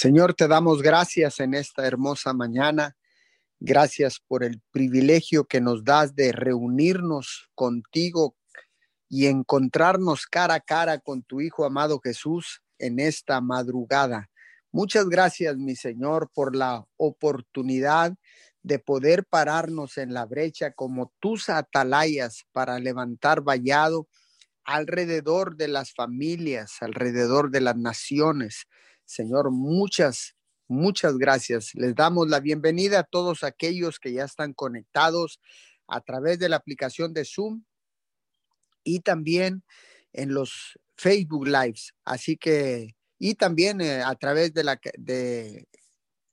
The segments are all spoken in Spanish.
Señor, te damos gracias en esta hermosa mañana. Gracias por el privilegio que nos das de reunirnos contigo y encontrarnos cara a cara con tu Hijo amado Jesús en esta madrugada. Muchas gracias, mi Señor, por la oportunidad de poder pararnos en la brecha como tus atalayas para levantar vallado alrededor de las familias, alrededor de las naciones. Señor, muchas, muchas gracias. Les damos la bienvenida a todos aquellos que ya están conectados a través de la aplicación de Zoom y también en los Facebook Lives. Así que, y también eh, a través de la, de,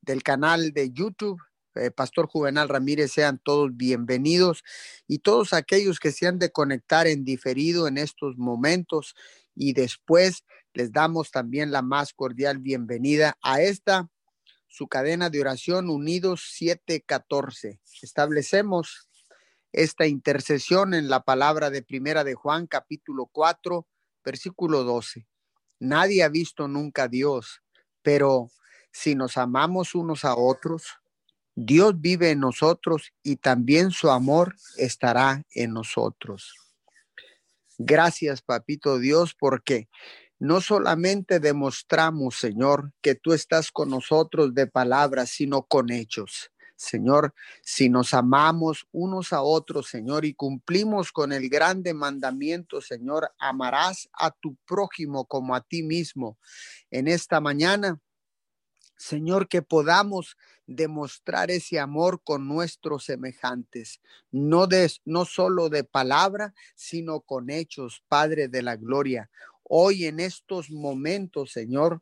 del canal de YouTube eh, Pastor Juvenal Ramírez, sean todos bienvenidos y todos aquellos que se han de conectar en diferido en estos momentos y después les damos también la más cordial bienvenida a esta su cadena de oración Unidos 714. Establecemos esta intercesión en la palabra de Primera de Juan capítulo 4 versículo 12. Nadie ha visto nunca a Dios, pero si nos amamos unos a otros, Dios vive en nosotros y también su amor estará en nosotros. Gracias, papito Dios, porque no solamente demostramos, Señor, que tú estás con nosotros de palabras, sino con hechos. Señor, si nos amamos unos a otros, Señor, y cumplimos con el grande mandamiento, Señor, amarás a tu prójimo como a ti mismo. En esta mañana Señor, que podamos demostrar ese amor con nuestros semejantes, no, de, no solo de palabra, sino con hechos, Padre de la Gloria. Hoy en estos momentos, Señor,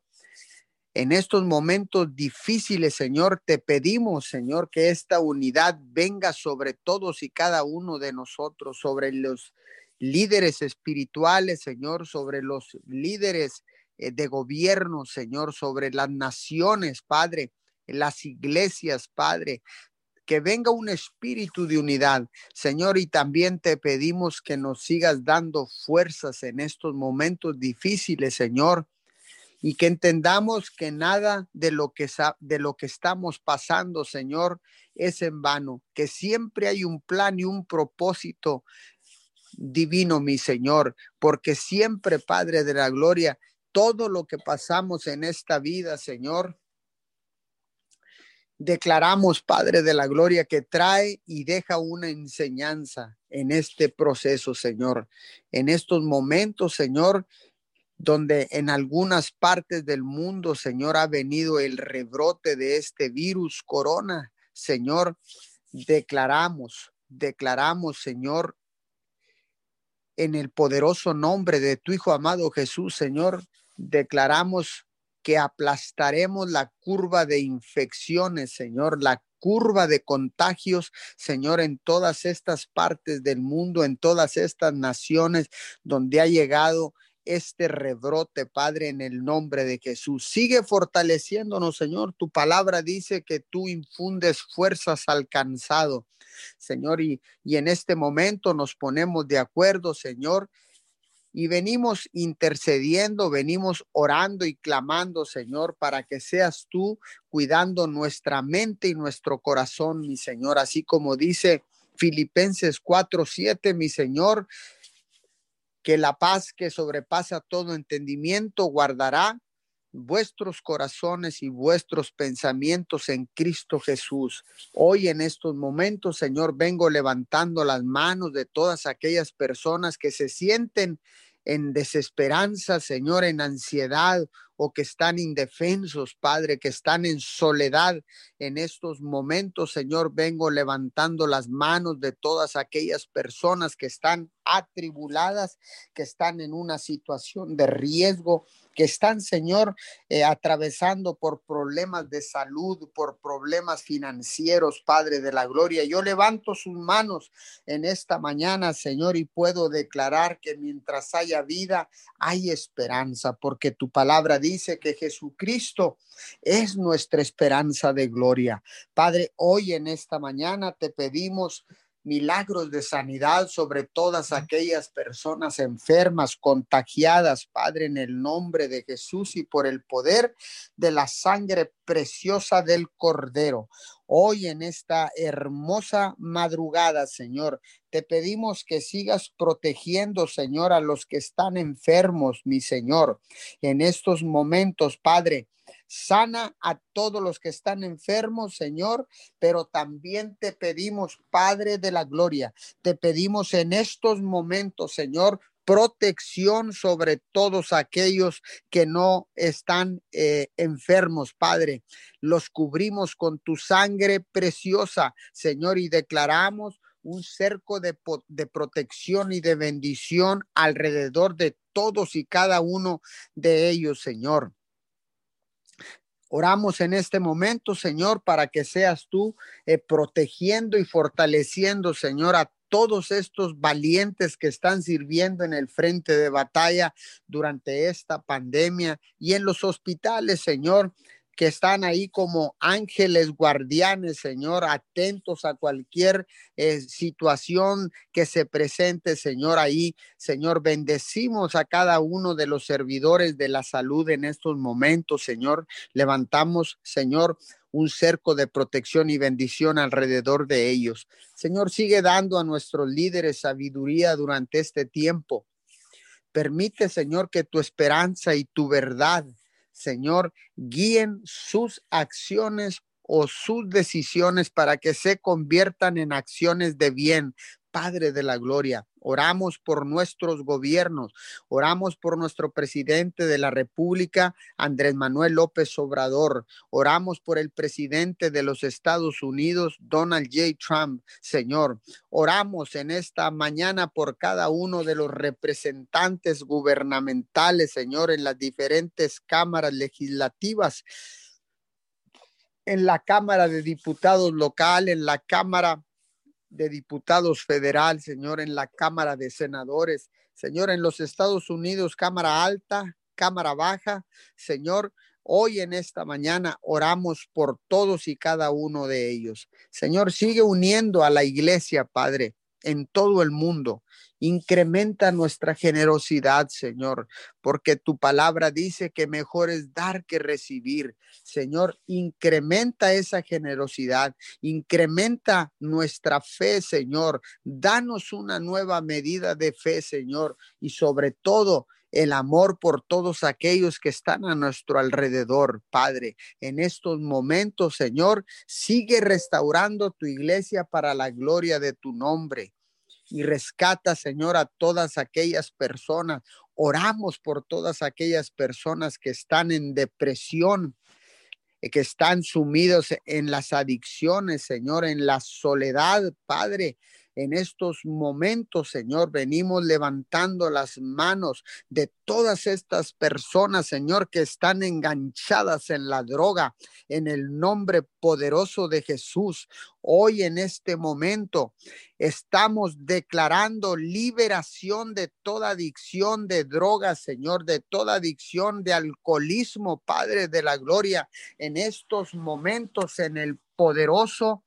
en estos momentos difíciles, Señor, te pedimos, Señor, que esta unidad venga sobre todos y cada uno de nosotros, sobre los líderes espirituales, Señor, sobre los líderes eh, de gobierno, Señor, sobre las naciones, Padre, las iglesias, Padre. Que venga un espíritu de unidad, Señor, y también te pedimos que nos sigas dando fuerzas en estos momentos difíciles, Señor, y que entendamos que nada de lo que, de lo que estamos pasando, Señor, es en vano, que siempre hay un plan y un propósito divino, mi Señor, porque siempre, Padre de la Gloria, todo lo que pasamos en esta vida, Señor. Declaramos, Padre de la Gloria, que trae y deja una enseñanza en este proceso, Señor. En estos momentos, Señor, donde en algunas partes del mundo, Señor, ha venido el rebrote de este virus corona, Señor, declaramos, declaramos, Señor, en el poderoso nombre de tu Hijo amado Jesús, Señor, declaramos que aplastaremos la curva de infecciones, Señor, la curva de contagios, Señor, en todas estas partes del mundo, en todas estas naciones donde ha llegado este rebrote, Padre, en el nombre de Jesús. Sigue fortaleciéndonos, Señor. Tu palabra dice que tú infundes fuerzas al cansado, Señor, y, y en este momento nos ponemos de acuerdo, Señor, y venimos intercediendo, venimos orando y clamando, Señor, para que seas tú cuidando nuestra mente y nuestro corazón, mi Señor, así como dice Filipenses 4:7, mi Señor, que la paz que sobrepasa todo entendimiento guardará vuestros corazones y vuestros pensamientos en Cristo Jesús. Hoy en estos momentos, Señor, vengo levantando las manos de todas aquellas personas que se sienten en desesperanza, Señor, en ansiedad o que están indefensos, Padre, que están en soledad en estos momentos, Señor, vengo levantando las manos de todas aquellas personas que están atribuladas, que están en una situación de riesgo, que están, Señor, eh, atravesando por problemas de salud, por problemas financieros, Padre de la Gloria. Yo levanto sus manos en esta mañana, Señor, y puedo declarar que mientras haya vida, hay esperanza, porque tu palabra dice que Jesucristo es nuestra esperanza de gloria. Padre, hoy en esta mañana te pedimos milagros de sanidad sobre todas aquellas personas enfermas, contagiadas, Padre, en el nombre de Jesús y por el poder de la sangre preciosa del Cordero. Hoy en esta hermosa madrugada, Señor, te pedimos que sigas protegiendo, Señor, a los que están enfermos, mi Señor. En estos momentos, Padre, Sana a todos los que están enfermos, Señor, pero también te pedimos, Padre de la Gloria, te pedimos en estos momentos, Señor, protección sobre todos aquellos que no están eh, enfermos, Padre. Los cubrimos con tu sangre preciosa, Señor, y declaramos un cerco de, de, protección y de bendición alrededor de todos y cada uno de ellos, Señor. Oramos en este momento, Señor, para que seas tú eh, protegiendo y fortaleciendo, Señor, a todos estos valientes que están sirviendo en el frente de batalla durante esta pandemia y en los hospitales, Señor que están ahí como ángeles guardianes, Señor, atentos a cualquier eh, situación que se presente, Señor, ahí. Señor, bendecimos a cada uno de los servidores de la salud en estos momentos, Señor. Levantamos, Señor, un cerco de protección y bendición alrededor de ellos. Señor, sigue dando a nuestros líderes sabiduría durante este tiempo. Permite, Señor, que tu esperanza y tu verdad Señor, guíen sus acciones o sus decisiones para que se conviertan en acciones de bien. Padre de la Gloria, oramos por nuestros gobiernos, oramos por nuestro presidente de la República, Andrés Manuel López Obrador, oramos por el presidente de los Estados Unidos, Donald J. Trump, Señor. Oramos en esta mañana por cada uno de los representantes gubernamentales, Señor, en las diferentes cámaras legislativas en la Cámara de Diputados local, en la Cámara de Diputados Federal, Señor, en la Cámara de Senadores, Señor, en los Estados Unidos, Cámara Alta, Cámara Baja, Señor. Hoy en esta mañana oramos por todos y cada uno de ellos. Señor, sigue uniendo a la iglesia, Padre, en todo el mundo. Incrementa nuestra generosidad, Señor, porque tu palabra dice que mejor es dar que recibir. Señor, incrementa esa generosidad, incrementa nuestra fe, Señor. Danos una nueva medida de fe, Señor, y sobre todo el amor por todos aquellos que están a nuestro alrededor, Padre. En estos momentos, Señor, sigue restaurando tu iglesia para la gloria de tu nombre y rescata, Señor, a todas aquellas personas. Oramos por todas aquellas personas que están en depresión, eh, que están sumidos en las adicciones, Señor, en la soledad, Padre en estos momentos, Señor, venimos levantando las manos de todas estas personas, Señor, que están enganchadas en la droga, en el nombre poderoso de Jesús. Hoy en este momento estamos declarando liberación de toda adicción de drogas, Señor, de toda adicción de alcoholismo, Padre de la Gloria, en estos momentos, en el poderoso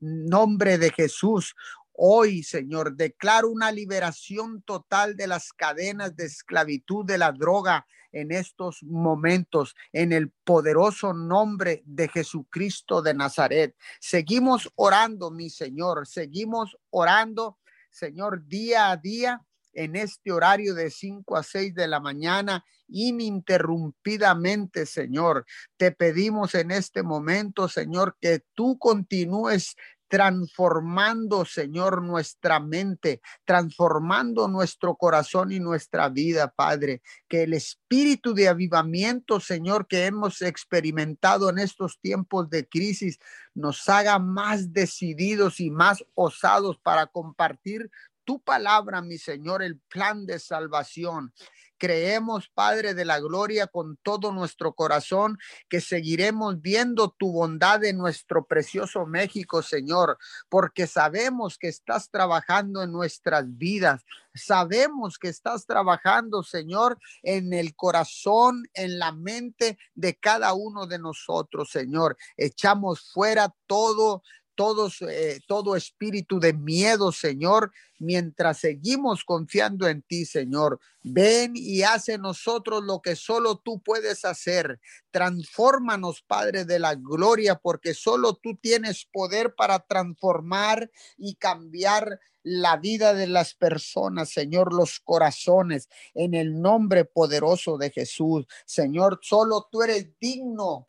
nombre de Jesús. Hoy, Señor, declaro una liberación total de las cadenas de esclavitud de la droga en estos momentos, en el poderoso nombre de Jesucristo de Nazaret. Seguimos orando, mi Señor, seguimos orando, Señor, día a día en este horario de 5 a 6 de la mañana ininterrumpidamente, Señor. Te pedimos en este momento, Señor, que tú continúes transformando, Señor, nuestra mente, transformando nuestro corazón y nuestra vida, Padre. Que el espíritu de avivamiento, Señor, que hemos experimentado en estos tiempos de crisis, nos haga más decididos y más osados para compartir tu palabra, mi Señor, el plan de salvación. Creemos, Padre de la Gloria, con todo nuestro corazón, que seguiremos viendo tu bondad en nuestro precioso México, Señor, porque sabemos que estás trabajando en nuestras vidas. Sabemos que estás trabajando, Señor, en el corazón, en la mente de cada uno de nosotros, Señor. Echamos fuera todo todos, eh, todo espíritu de miedo, Señor, mientras seguimos confiando en ti, Señor. Ven y hace nosotros lo que solo tú puedes hacer. Transfórmanos, Padre de la gloria, porque solo tú tienes poder para transformar y cambiar la vida de las personas, Señor, los corazones, en el nombre poderoso de Jesús. Señor, solo tú eres digno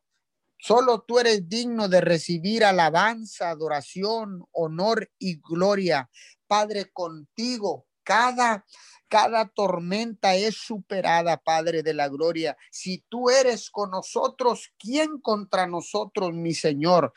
Solo tú eres digno de recibir alabanza, adoración, honor y gloria. Padre, contigo cada cada tormenta es superada, Padre de la gloria. Si tú eres con nosotros, ¿quién contra nosotros, mi Señor?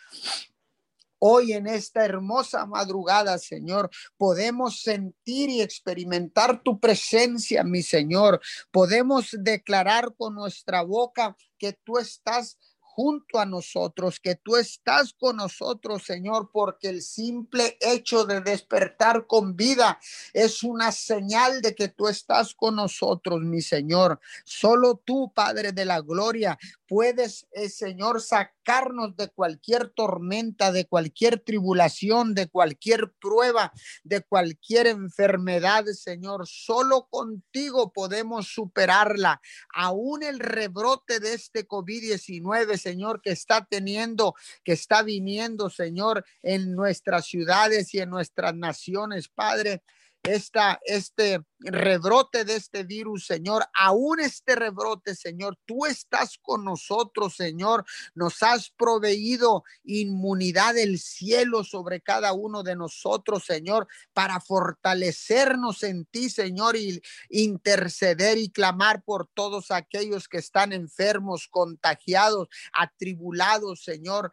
Hoy en esta hermosa madrugada, Señor, podemos sentir y experimentar tu presencia, mi Señor. Podemos declarar con nuestra boca que tú estás junto a nosotros, que tú estás con nosotros, Señor, porque el simple hecho de despertar con vida es una señal de que tú estás con nosotros, mi Señor. Solo tú, Padre de la Gloria, puedes, eh, Señor, sacarnos de cualquier tormenta, de cualquier tribulación, de cualquier prueba, de cualquier enfermedad, Señor. Solo contigo podemos superarla. Aún el rebrote de este COVID-19, Señor, que está teniendo, que está viniendo, Señor, en nuestras ciudades y en nuestras naciones, Padre esta, este rebrote de este virus, Señor, aún este rebrote, Señor, tú estás con nosotros, Señor, nos has proveído inmunidad del cielo sobre cada uno de nosotros, Señor, para fortalecernos en ti, Señor, y interceder y clamar por todos aquellos que están enfermos, contagiados, atribulados, Señor,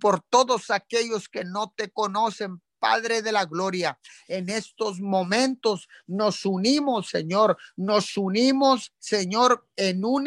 por todos aquellos que no te conocen, Padre de la Gloria. En estos momentos nos unimos, Señor, nos unimos, Señor, en un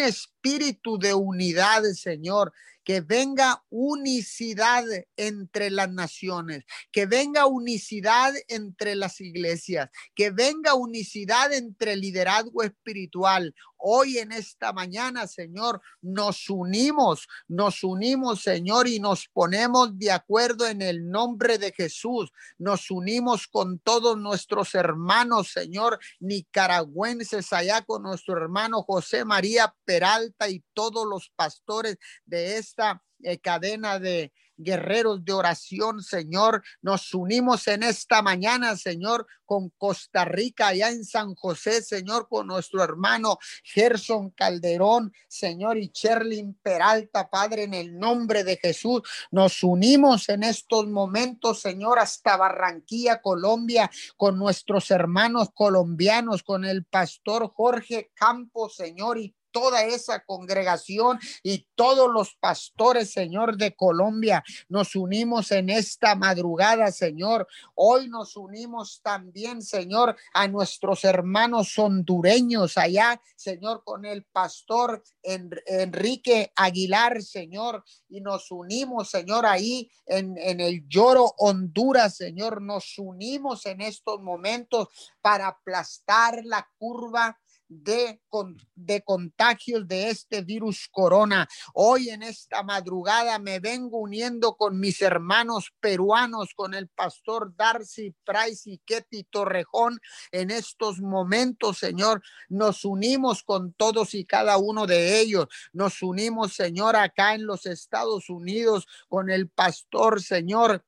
de unidad, Señor que venga unicidad entre las naciones, que venga unicidad entre las iglesias, que venga unicidad entre liderazgo espiritual. Hoy en esta mañana, Señor, nos unimos, nos unimos, Señor, y nos ponemos de acuerdo en el nombre de Jesús. Nos unimos con todos nuestros hermanos, Señor, nicaragüenses, allá con nuestro hermano José María Peralta y todos los pastores de esta eh, cadena de guerreros de oración, Señor. Nos unimos en esta mañana, Señor, con Costa Rica, allá en San José, Señor, con nuestro hermano Gerson Calderón, Señor, y Cherlin Peralta, Padre, en el nombre de Jesús. Nos unimos en estos momentos, Señor, hasta Barranquilla, Colombia, con nuestros hermanos colombianos, con el pastor Jorge Campos, Señor, y toda esa congregación y todos los pastores, Señor, de Colombia. Nos unimos en esta madrugada, Señor. Hoy nos unimos también, Señor, a nuestros hermanos hondureños allá, Señor, con el pastor Enrique Aguilar, Señor, y nos unimos, Señor, ahí en, en el lloro Honduras, Señor. Nos unimos en estos momentos para aplastar la curva de, de contagios de este virus corona. Hoy en esta madrugada me vengo uniendo con mis hermanos peruanos, con el pastor Darcy Price y Ketty Torrejón. En estos momentos, Señor, nos unimos con todos y cada uno de ellos. Nos unimos, Señor, acá en los Estados Unidos con el pastor, Señor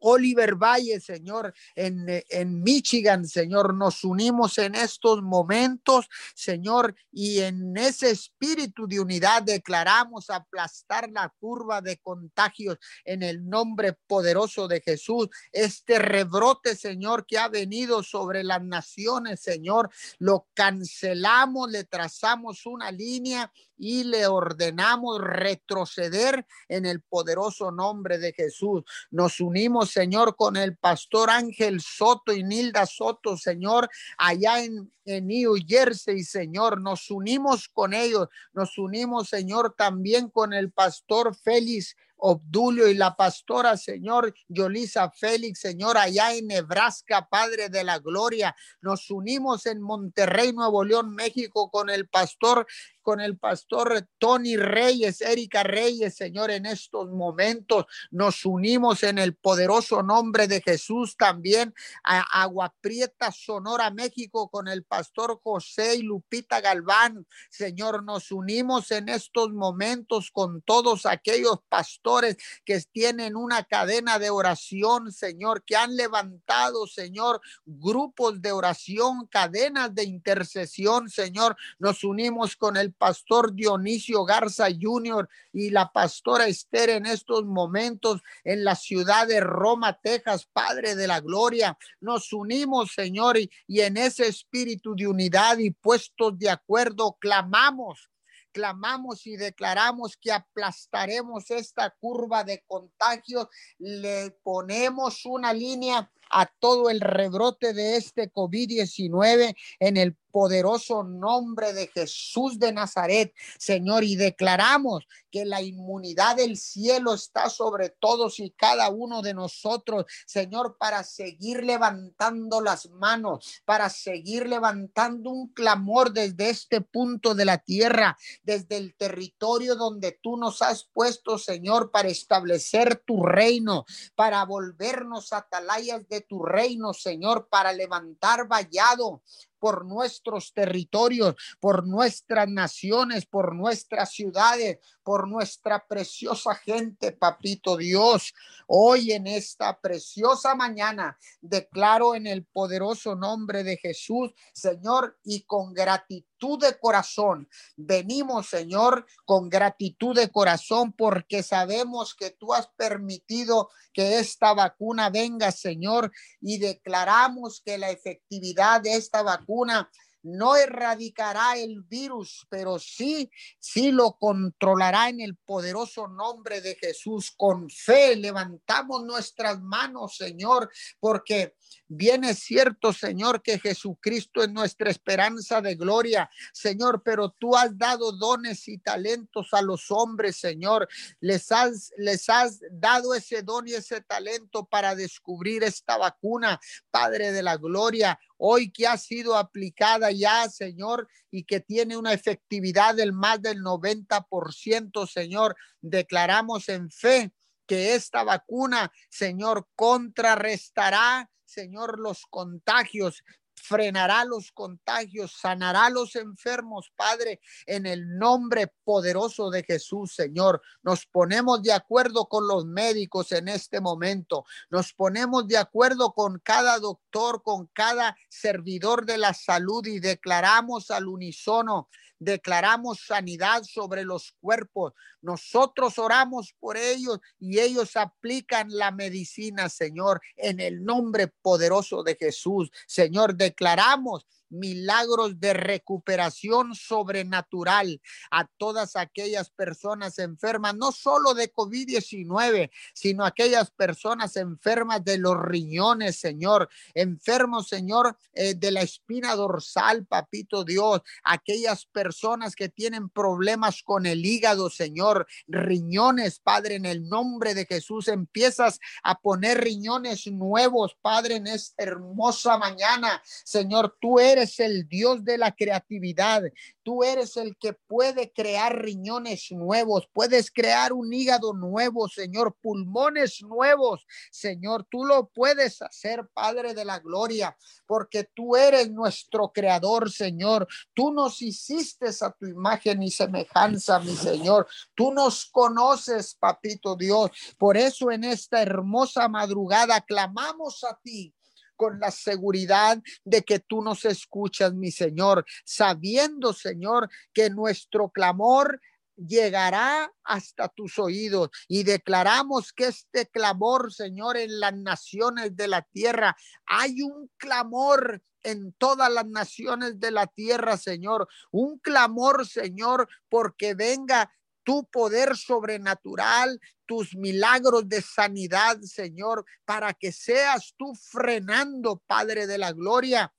Oliver Valle, Señor, en, en, Michigan, Señor. Nos unimos en estos momentos, Señor, y en ese espíritu de unidad declaramos aplastar la curva de contagios en el nombre poderoso de Jesús. Este rebrote, Señor, que ha venido sobre las naciones, Señor, lo cancelamos, le trazamos una línea y le ordenamos retroceder en el poderoso nombre de Jesús. Nos unimos, Señor, con el pastor Ángel Soto y Nilda Soto, Señor, allá en, New Jersey, Señor. Nos unimos con ellos. Nos unimos, Señor, también con el pastor Félix Obdulio y la pastora, Señor, Yolisa Félix, Señor, allá en Nebraska, Padre de la Gloria. Nos unimos en Monterrey, Nuevo León, México, con el pastor con el pastor Tony Reyes, Erika Reyes, Señor, en estos momentos nos unimos en el poderoso nombre de Jesús también a Agua Prieta, Sonora, México, con el pastor José y Lupita Galván. Señor, nos unimos en estos momentos con todos aquellos pastores que tienen una cadena de oración, Señor, que han levantado, Señor, grupos de oración, cadenas de intercesión, Señor. Nos unimos con el pastor Dionisio Garza Jr. y la pastora Esther en estos momentos en la ciudad de Roma, Texas, Padre de la Gloria. Nos unimos, Señor, y, y en ese espíritu de unidad y puestos de acuerdo, clamamos clamamos y declaramos que aplastaremos esta curva de contagios, le ponemos una línea a todo el rebrote de este COVID-19 en el poderoso nombre de Jesús de Nazaret, Señor, y declaramos que la inmunidad del cielo está sobre todos y cada uno de nosotros, Señor, para seguir levantando las manos, para seguir levantando un clamor desde este punto de la tierra, desde el territorio donde tú nos has puesto, Señor, para establecer tu reino, para volvernos atalayas de tu reino, Señor, para levantar vallado, por nuestros territorios, por nuestras naciones, por nuestras ciudades, por nuestra preciosa gente, papito Dios. Hoy en esta preciosa mañana declaro en el poderoso nombre de Jesús, Señor, y con gratitud de corazón. Venimos, Señor, con gratitud de corazón porque sabemos que tú has permitido que esta vacuna venga, Señor, y declaramos que la efectividad de esta vacuna no erradicará el virus, pero sí, sí lo controlará en el poderoso nombre de Jesús. Con fe levantamos nuestras manos, Señor, porque Bien es cierto, Señor, que Jesucristo es nuestra esperanza de gloria, Señor, pero tú has dado dones y talentos a los hombres, Señor. Les has, les has dado ese don y ese talento para descubrir esta vacuna, Padre de la gloria, hoy que ha sido aplicada ya, Señor, y que tiene una efectividad del más del 90%, Señor. Declaramos en fe que esta vacuna, Señor, contrarrestará Señor, los contagios, frenará los contagios, sanará los enfermos, Padre, en el nombre poderoso de Jesús, Señor. Nos ponemos de acuerdo con los médicos en este momento, nos ponemos de acuerdo con cada doctor, con cada servidor de la salud y declaramos al unísono declaramos sanidad sobre los cuerpos. Nosotros oramos por ellos y ellos aplican la medicina, Señor, en el nombre poderoso de Jesús. Señor, declaramos milagros de recuperación sobrenatural a todas aquellas personas enfermas, no solo de COVID-19, sino aquellas personas enfermas de los riñones, Señor, enfermos, Señor, eh, de la espina dorsal, papito Dios, aquellas personas que tienen problemas con el hígado, Señor, riñones, Padre, en el nombre de Jesús, empiezas a poner riñones nuevos, Padre, en esta hermosa mañana, Señor, tú eres eres el Dios de la creatividad. Tú eres el que puede crear riñones nuevos, puedes crear un hígado nuevo, Señor, pulmones nuevos. Señor, tú lo puedes hacer, Padre de la Gloria, porque tú eres nuestro creador, Señor. Tú nos hiciste a tu imagen y semejanza, mi Señor. Tú nos conoces, papito Dios. Por eso en esta hermosa madrugada clamamos a ti con la seguridad de que tú nos escuchas, mi Señor, sabiendo, Señor, que nuestro clamor llegará hasta tus oídos. Y declaramos que este clamor, Señor, en las naciones de la tierra, hay un clamor en todas las naciones de la tierra, Señor, un clamor, Señor, porque venga tu poder sobrenatural, tus milagros de sanidad, Señor, para que seas tú frenando, Padre de la Gloria,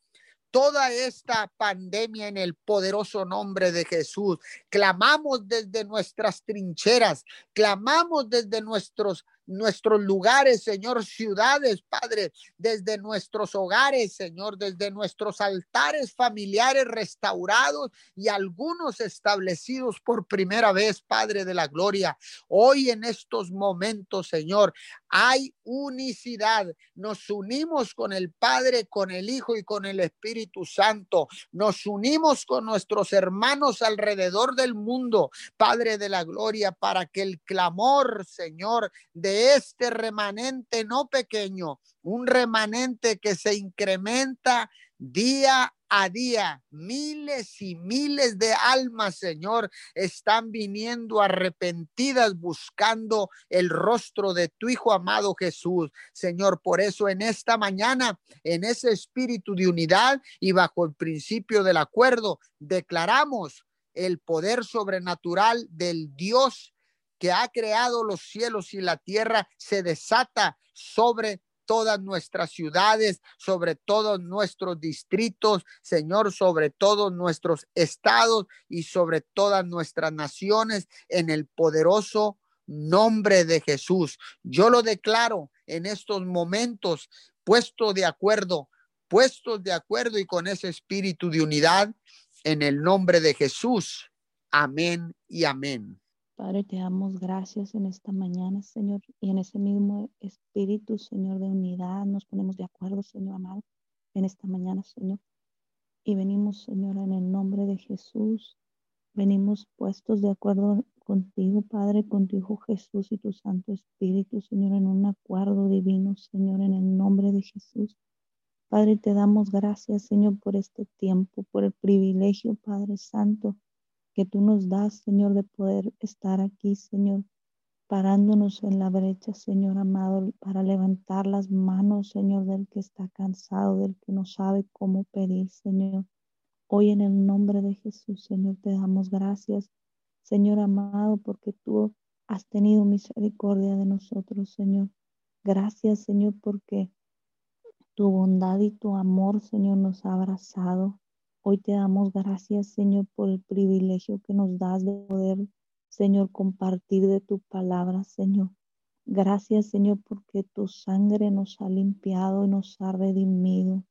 toda esta pandemia en el poderoso nombre de Jesús. Clamamos desde nuestras trincheras, clamamos desde nuestros nuestros lugares, Señor, ciudades, Padre, desde nuestros hogares, Señor, desde nuestros altares familiares restaurados y algunos establecidos por primera vez, Padre de la Gloria. Hoy en estos momentos, Señor, hay unicidad. Nos unimos con el Padre, con el Hijo y con el Espíritu Santo. Nos unimos con nuestros hermanos alrededor del mundo, Padre de la Gloria, para que el clamor, Señor, de este remanente no pequeño, un remanente que se incrementa día a día. Miles y miles de almas, Señor, están viniendo arrepentidas buscando el rostro de tu Hijo amado Jesús. Señor, por eso en esta mañana, en ese espíritu de unidad y bajo el principio del acuerdo, declaramos el poder sobrenatural del Dios que ha creado los cielos y la tierra se desata sobre todas nuestras ciudades, sobre todos nuestros distritos, Señor, sobre todos nuestros estados y sobre todas nuestras naciones en el poderoso nombre de Jesús. Yo lo declaro en estos momentos, puesto de acuerdo, puestos de acuerdo y con ese espíritu de unidad en el nombre de Jesús. Amén y amén. Padre, te damos gracias en esta mañana, Señor, y en ese mismo espíritu, Señor, de unidad, nos ponemos de acuerdo, Señor amado, en esta mañana, Señor. Y venimos, Señor, en el nombre de Jesús, venimos puestos de acuerdo contigo, Padre, con tu Hijo Jesús y tu Santo Espíritu, Señor, en un acuerdo divino, Señor, en el nombre de Jesús. Padre, te damos gracias, Señor, por este tiempo, por el privilegio, Padre Santo, que tú nos das, Señor, de poder estar aquí, Señor, parándonos en la brecha, Señor amado, para levantar las manos, Señor, del que está cansado, del que no sabe cómo pedir, Señor. Hoy en el nombre de Jesús, Señor, te damos gracias, Señor amado, porque tú has tenido misericordia de nosotros, Señor. Gracias, Señor, porque tu bondad y tu amor, Señor, nos ha abrazado. Hoy te damos gracias, Señor, por el privilegio que nos das de poder, Señor, compartir de tu palabra, Señor. Gracias, Señor, porque tu sangre nos ha limpiado y nos ha redimido.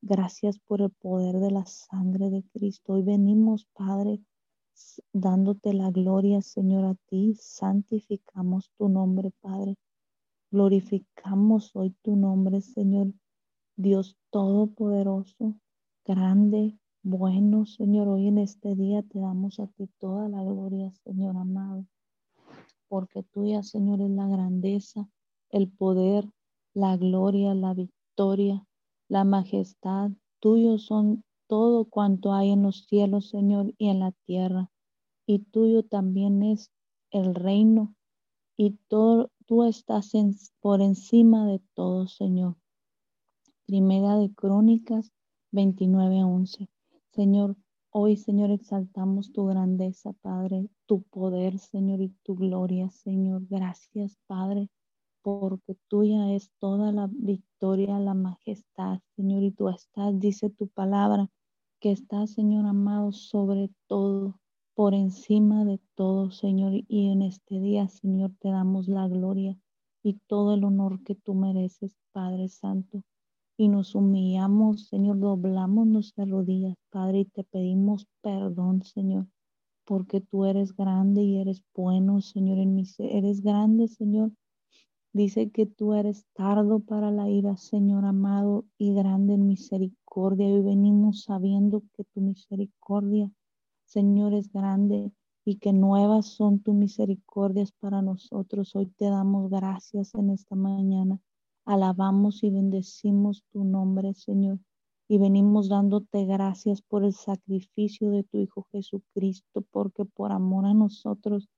Gracias por el poder de la sangre de Cristo. Hoy venimos, Padre, dándote la gloria, Señor, a ti. Santificamos tu nombre, Padre. Glorificamos hoy tu nombre, Señor. Dios Todopoderoso, grande, bueno, Señor, hoy en este día te damos a ti toda la gloria, Señor amado, porque tuya, Señor, es la grandeza, el poder, la gloria, la victoria, la majestad. Tuyo son todo cuanto hay en los cielos, Señor, y en la tierra. Y tuyo también es el reino. Y tú estás por encima de todo, Señor. Primera de Crónicas 29:11. Señor, hoy, Señor, exaltamos tu grandeza, Padre, tu poder, Señor, y tu gloria, Señor. Gracias, Padre, porque tuya es toda la victoria, la majestad, Señor, y tú estás, dice tu palabra, que estás, Señor amado, sobre todo, por encima de todo, Señor, y en este día, Señor, te damos la gloria y todo el honor que tú mereces, Padre Santo y nos humillamos, Señor, doblamos nuestras rodillas, Padre, y te pedimos perdón, Señor, porque tú eres grande y eres bueno, Señor, en mi eres grande, Señor. Dice que tú eres tardo para la ira, Señor amado, y grande en misericordia. Y venimos sabiendo que tu misericordia, Señor, es grande y que nuevas son tus misericordias para nosotros. Hoy te damos gracias en esta mañana. Alabamos y bendecimos tu nombre, Señor. Y venimos dándote gracias por el sacrificio de tu Hijo Jesucristo, porque por amor a nosotros,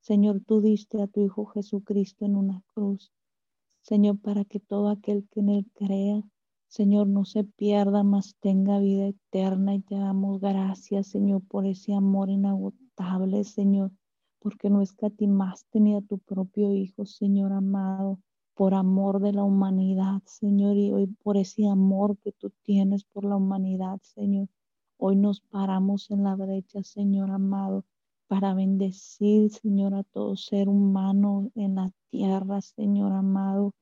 Señor, tú diste a tu Hijo Jesucristo en una cruz. Señor, para que todo aquel que en él crea, Señor, no se pierda, mas tenga vida eterna. Y te damos gracias, Señor, por ese amor inagotable, Señor, porque no escatimaste ni a tu propio Hijo, Señor amado por amor de la humanidad, Señor, y hoy por ese amor que tú tienes por la humanidad, Señor. Hoy nos paramos en la brecha, Señor amado, para bendecir, Señor, a todo ser humano en la tierra, Señor amado,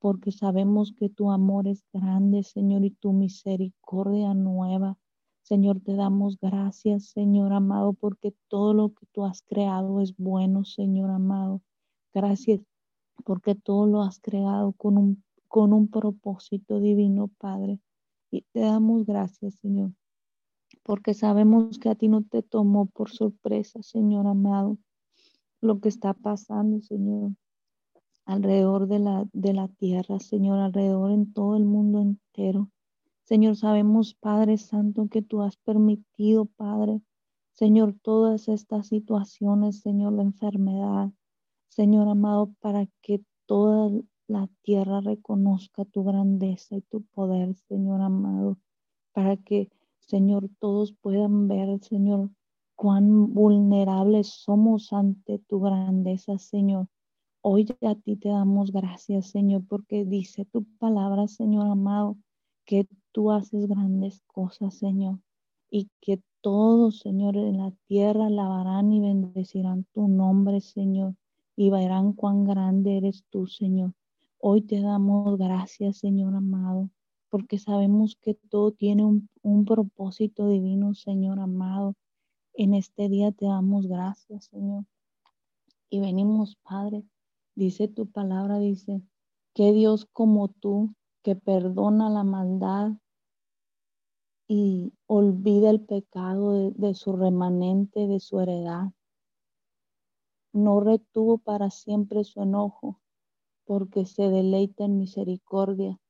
porque sabemos que tu amor es grande, Señor, y tu misericordia nueva. Señor, te damos gracias, Señor amado, porque todo lo que tú has creado es bueno, Señor amado. Gracias porque todo lo has creado con un, con un propósito divino, Padre. Y te damos gracias, Señor, porque sabemos que a ti no te tomó por sorpresa, Señor amado, lo que está pasando, Señor, alrededor de la, de la tierra, Señor, alrededor en todo el mundo entero. Señor, sabemos, Padre Santo, que tú has permitido, Padre, Señor, todas estas situaciones, Señor, la enfermedad, Señor amado, para que toda la tierra reconozca tu grandeza y tu poder, Señor amado, para que, Señor, todos puedan ver, Señor, cuán vulnerables somos ante tu grandeza, Señor. Hoy a ti te damos gracias, Señor, porque dice tu palabra, Señor amado, que tú haces grandes cosas, Señor, y que todos, Señor, en la tierra alabarán y bendecirán tu nombre, Señor y verán cuán grande eres tú, Señor. Hoy te damos gracias, Señor amado, porque sabemos que todo tiene un, propósito divino, Señor amado. En este día te damos gracias, Señor. Y venimos, Padre, dice tu palabra, dice, que Dios como tú, que perdona la maldad y olvida el pecado de su remanente, de su heredad no retuvo para siempre su enojo, porque se deleita en misericordia.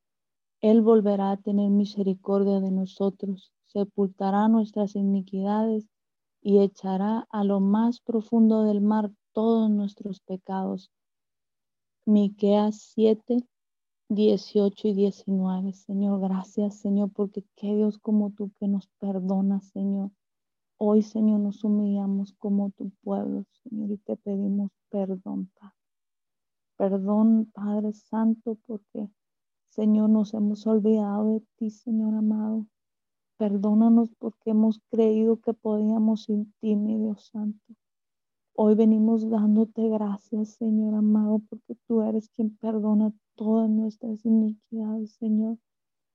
Él volverá a tener misericordia de nosotros, sepultará nuestras iniquidades y echará a lo más profundo del mar todos nuestros pecados. Miqueas 7, 18 y 19. Señor, gracias, Señor, porque qué Dios como tú que nos perdona, Señor. Hoy, Señor, nos humillamos como tu pueblo, Señor, y te pedimos perdón, Padre. Perdón, Padre Santo, porque, Señor, nos hemos olvidado de ti, Señor amado. Perdónanos porque hemos creído que podíamos sin ti, mi Dios Santo. Hoy venimos dándote gracias, Señor amado, porque tú eres quien perdona todas nuestras iniquidades, Señor.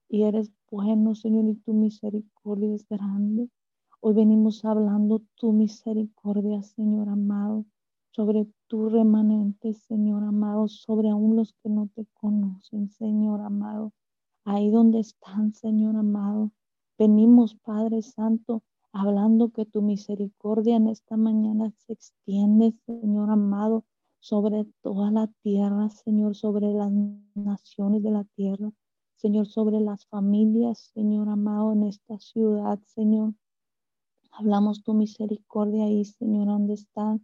Y eres bueno, Señor, y tu misericordia es grande. Hoy venimos hablando tu misericordia, Señor amado, sobre tu remanente, Señor amado, sobre aún los que no te conocen, Señor amado. Ahí donde están, Señor amado. Venimos, Padre Santo, hablando que tu misericordia en esta mañana se extiende, Señor amado, sobre toda la tierra, Señor, sobre las naciones de la tierra, Señor, sobre las familias, Señor amado, en esta ciudad, Señor. Hablamos tu misericordia ahí, Señor, ¿dónde está,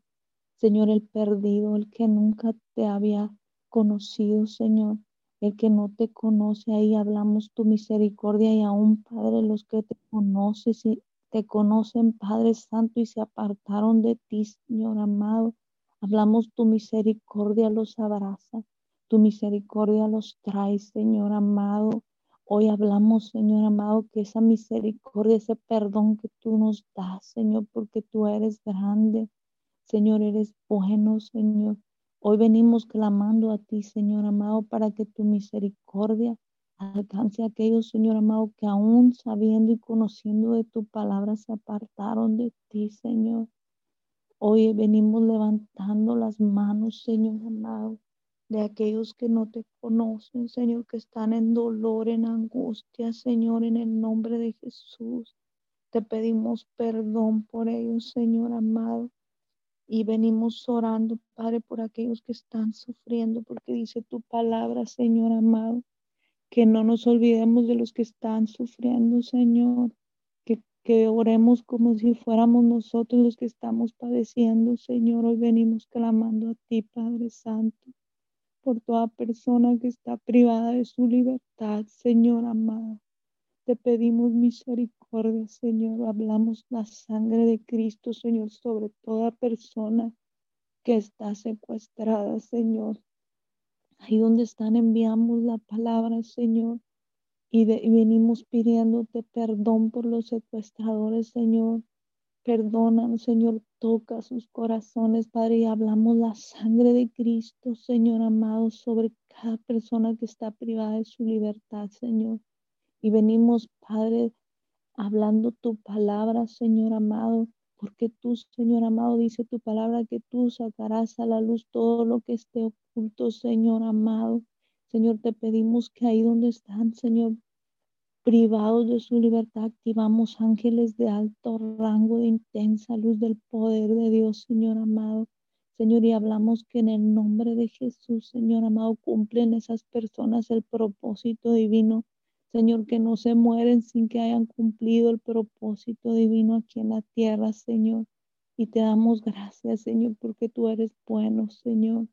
Señor, el perdido, el que nunca te había conocido, Señor, el que no te conoce, ahí hablamos tu misericordia y aún, Padre, los que te conocen, y te conocen, Padre Santo, y se apartaron de ti, Señor amado. Hablamos tu misericordia, los abraza, tu misericordia los trae, Señor amado. Hoy hablamos, Señor amado, que esa misericordia, ese perdón que tú nos das, Señor, porque tú eres grande. Señor, eres bueno, Señor. Hoy venimos clamando a ti, Señor amado, para que tu misericordia alcance a aquellos, Señor amado, que aún sabiendo y conociendo de tu palabra se apartaron de ti, Señor. Hoy venimos levantando las manos, Señor amado, de aquellos que no te conocen, Señor, que están en dolor, en angustia, Señor, en el nombre de Jesús. Te pedimos perdón por ellos, Señor amado. Y venimos orando, Padre, por aquellos que están sufriendo, porque dice tu palabra, Señor amado, que no nos olvidemos de los que están sufriendo, Señor, que, que oremos como si fuéramos nosotros los que estamos padeciendo, Señor. Hoy venimos clamando a ti, Padre Santo por toda persona que está privada de su libertad, Señor amado. Te pedimos misericordia, Señor. Hablamos la sangre de Cristo, Señor, sobre toda persona que está secuestrada, Señor. Ahí donde están enviamos la palabra, Señor. Y, venimos pidiéndote perdón por los secuestradores, Señor. Perdónanos, Señor, toca sus corazones, Padre, y hablamos la sangre de Cristo, Señor amado, sobre cada persona que está privada de su libertad, Señor. Y venimos, Padre, hablando tu palabra, Señor amado, porque tú, Señor amado, dice tu palabra que tú sacarás a la luz todo lo que esté oculto, Señor amado. Señor, te pedimos que ahí donde están, Señor, privados de su libertad, activamos ángeles de alto rango, de intensa luz del poder de Dios, Señor amado. Señor, y hablamos que en el nombre de Jesús, Señor amado, cumplen esas personas el propósito divino Señor, que no se mueren sin que hayan cumplido el propósito divino aquí en la tierra, Señor. Y te damos gracias, Señor, porque tú eres bueno, Señor.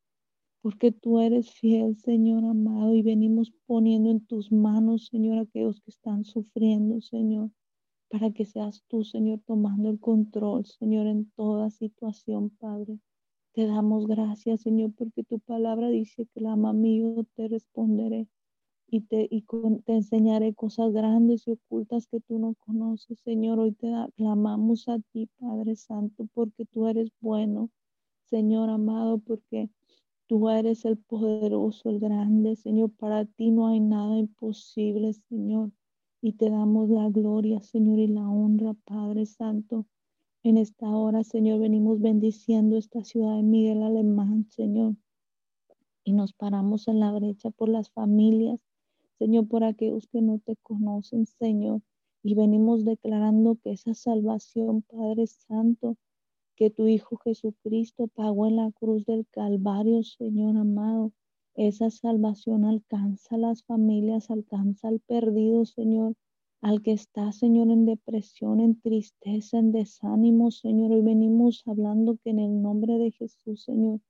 Porque tú eres fiel, Señor amado, y venimos poniendo en tus manos, Señor, aquellos que están sufriendo, Señor, para que seas tú, Señor, tomando el control, Señor, en toda situación, Padre. Te damos gracias, Señor, porque tu palabra dice que la mío te responderé y, te, y te enseñaré cosas grandes y ocultas que tú no conoces, Señor. Hoy te clamamos a ti, Padre Santo, porque tú eres bueno, Señor amado, porque tú eres el poderoso, el grande, Señor. Para ti no hay nada imposible, Señor. Y te damos la gloria, Señor, y la honra, Padre Santo. En esta hora, Señor, venimos bendiciendo esta ciudad de Miguel Alemán, Señor. Y nos paramos en la brecha por las familias Señor, por aquellos que no te conocen, Señor. Y venimos declarando que esa salvación, Padre Santo, que tu Hijo Jesucristo pagó en la cruz del Calvario, Señor amado. Esa salvación alcanza a las familias, alcanza al perdido, Señor, al que está, Señor, en depresión, en tristeza, en desánimo, Señor. Hoy venimos hablando que en el nombre de Jesús, Señor,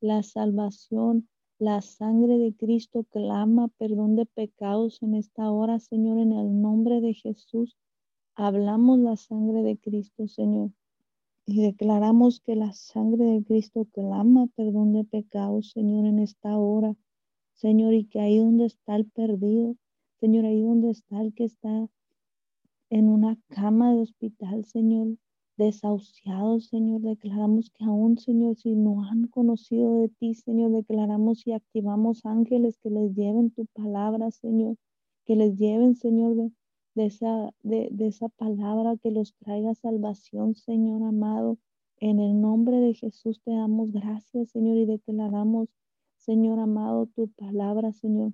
la salvación la sangre de Cristo clama perdón de pecados en esta hora, Señor, en el nombre de Jesús. Hablamos la sangre de Cristo, Señor, y declaramos que la sangre de Cristo clama perdón de pecados, Señor, en esta hora. Señor, y que ahí donde está el perdido, Señor, ahí donde está el que está en una cama de hospital, Señor, desahuciados, Señor. Declaramos que aún, Señor, si no han conocido de ti, Señor, declaramos y activamos ángeles que les lleven tu palabra, Señor, que les lleven, Señor, de, esa, de, de esa palabra que los traiga salvación, Señor amado. En el nombre de Jesús te damos gracias, Señor, y declaramos, Señor amado, tu palabra, Señor.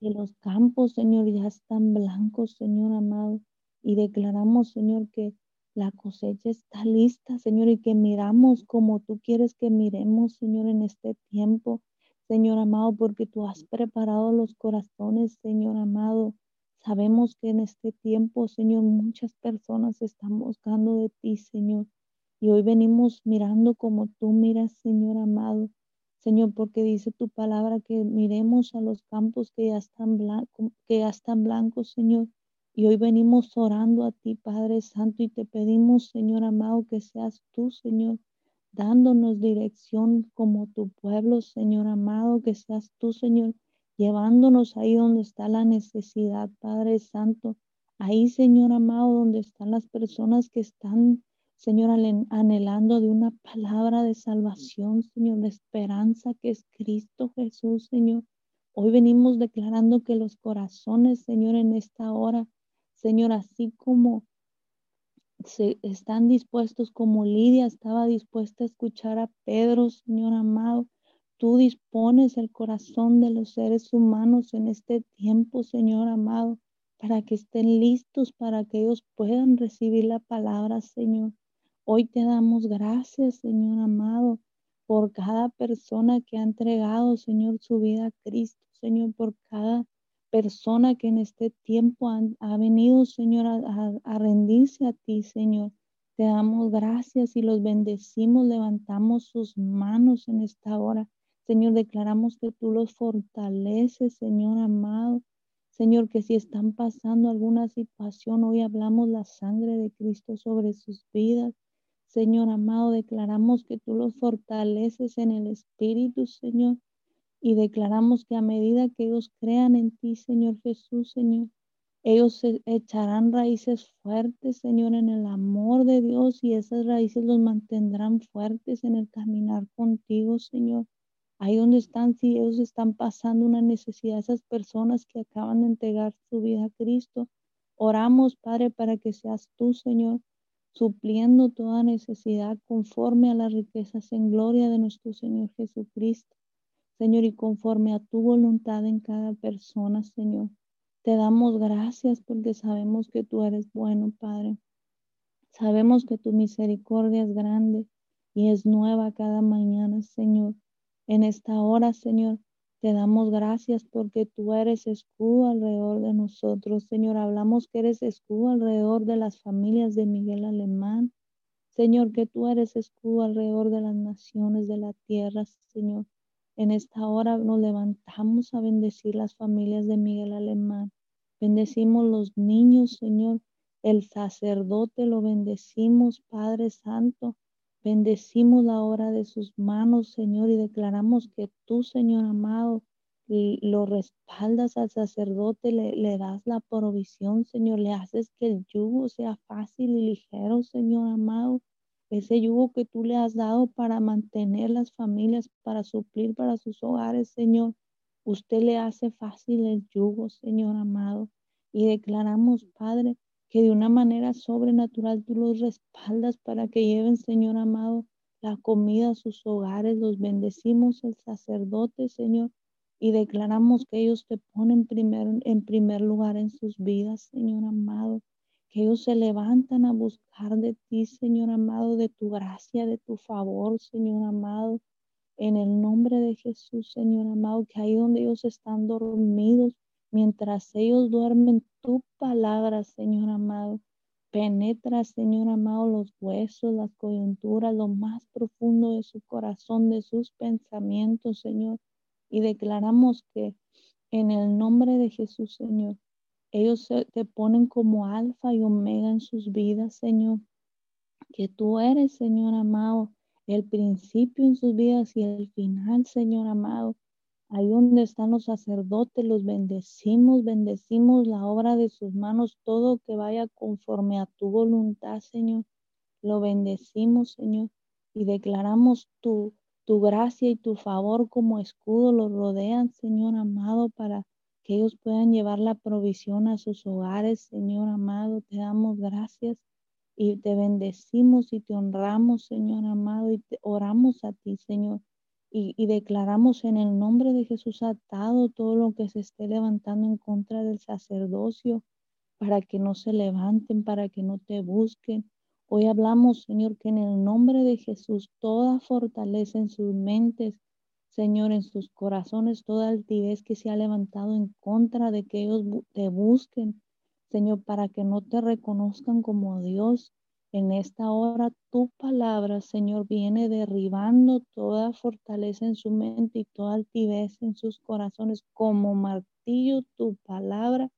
Que los campos, Señor, ya están blancos, Señor amado. Y declaramos, Señor, que la cosecha está lista, Señor, y que miramos como tú quieres que miremos, Señor, en este tiempo, Señor amado, porque tú has preparado los corazones, Señor amado. Sabemos que en este tiempo, Señor, muchas personas están buscando de ti, Señor. Y hoy venimos mirando como tú miras, Señor amado. Señor, porque dice tu palabra que miremos a los campos que ya están, que ya están blancos, Señor, y hoy venimos orando a ti, Padre Santo, y te pedimos, Señor amado, que seas tú, Señor, dándonos dirección como tu pueblo, Señor amado, que seas tú, Señor, llevándonos ahí donde está la necesidad, Padre Santo. Ahí, Señor amado, donde están las personas que están, Señor, anhelando de una palabra de salvación, Señor, de esperanza, que es Cristo Jesús, Señor. Hoy venimos declarando que los corazones, Señor, en esta hora Señor, así como se están dispuestos, como Lidia estaba dispuesta a escuchar a Pedro, Señor amado, tú dispones el corazón de los seres humanos en este tiempo, Señor amado, para que estén listos, para que ellos puedan recibir la palabra, Señor. Hoy te damos gracias, Señor amado, por cada persona que ha entregado, Señor, su vida a Cristo, Señor, por cada persona que en este tiempo ha venido, Señor, a, rendirse a ti, Señor. Te damos gracias y los bendecimos, levantamos sus manos en esta hora. Señor, declaramos que tú los fortaleces, Señor amado. Señor, que si están pasando alguna situación, hoy hablamos la sangre de Cristo sobre sus vidas. Señor amado, declaramos que tú los fortaleces en el Espíritu, Señor Y declaramos que a medida que ellos crean en ti, Señor Jesús, Señor, ellos se echarán raíces fuertes, Señor, en el amor de Dios y esas raíces los mantendrán fuertes en el caminar contigo, Señor. Ahí donde están, si ellos están pasando una necesidad, esas personas que acaban de entregar su vida a Cristo, oramos, Padre, para que seas tú, Señor, supliendo toda necesidad conforme a las riquezas en gloria de nuestro Señor Jesucristo. Señor, y conforme a tu voluntad en cada persona, Señor. Te damos gracias porque sabemos que tú eres bueno, Padre. Sabemos que tu misericordia es grande y es nueva cada mañana, Señor. En esta hora, Señor, te damos gracias porque tú eres escudo alrededor de nosotros. Señor, hablamos que eres escudo alrededor de las familias de Miguel Alemán. Señor, que tú eres escudo alrededor de las naciones de la tierra, Señor. En esta hora nos levantamos a bendecir las familias de Miguel Alemán. Bendecimos los niños, Señor. El sacerdote lo bendecimos, Padre Santo. Bendecimos la obra de sus manos, Señor, y declaramos que tú, Señor amado, lo respaldas al sacerdote, le, le, das la provisión, Señor, le haces que el yugo sea fácil y ligero, Señor amado. Ese yugo que tú le has dado para mantener las familias, para suplir para sus hogares, Señor. Usted le hace fácil el yugo, Señor amado. Y declaramos, Padre, que de una manera sobrenatural tú los respaldas para que lleven, Señor amado, la comida a sus hogares. Los bendecimos el sacerdote, Señor, y declaramos que ellos te ponen primero, en primer lugar en sus vidas, Señor amado. Que ellos se levantan a buscar de ti, Señor amado, de tu gracia, de tu favor, Señor amado en el nombre de Jesús, Señor amado, que ahí donde ellos están dormidos, mientras ellos duermen, tu palabra, Señor amado, penetra, Señor amado, los huesos, las coyunturas, lo más profundo de su corazón, de sus pensamientos, Señor. Y declaramos que en el nombre de Jesús, Señor, ellos te ponen como alfa y omega en sus vidas, Señor. Que tú eres, Señor amado, el principio en sus vidas y el final, Señor amado. Ahí donde están los sacerdotes, los bendecimos, bendecimos la obra de sus manos, todo que vaya conforme a tu voluntad, Señor. Lo bendecimos, Señor, y declaramos tu, tu gracia y tu favor como escudo, los rodean, Señor amado, para que ellos puedan llevar la provisión a sus hogares, Señor amado. Te damos gracias y te bendecimos y te honramos, Señor amado, y te oramos a ti, Señor. Y, declaramos en el nombre de Jesús atado todo lo que se esté levantando en contra del sacerdocio, para que no se levanten, para que no te busquen. Hoy hablamos, Señor, que en el nombre de Jesús toda fortaleza en sus mentes, Señor, en sus corazones, toda altivez que se ha levantado en contra de que ellos te busquen, Señor, para que no te reconozcan como Dios. En esta hora tu palabra, Señor, viene derribando toda fortaleza en su mente y toda altivez en sus corazones. Como martillo, tu palabra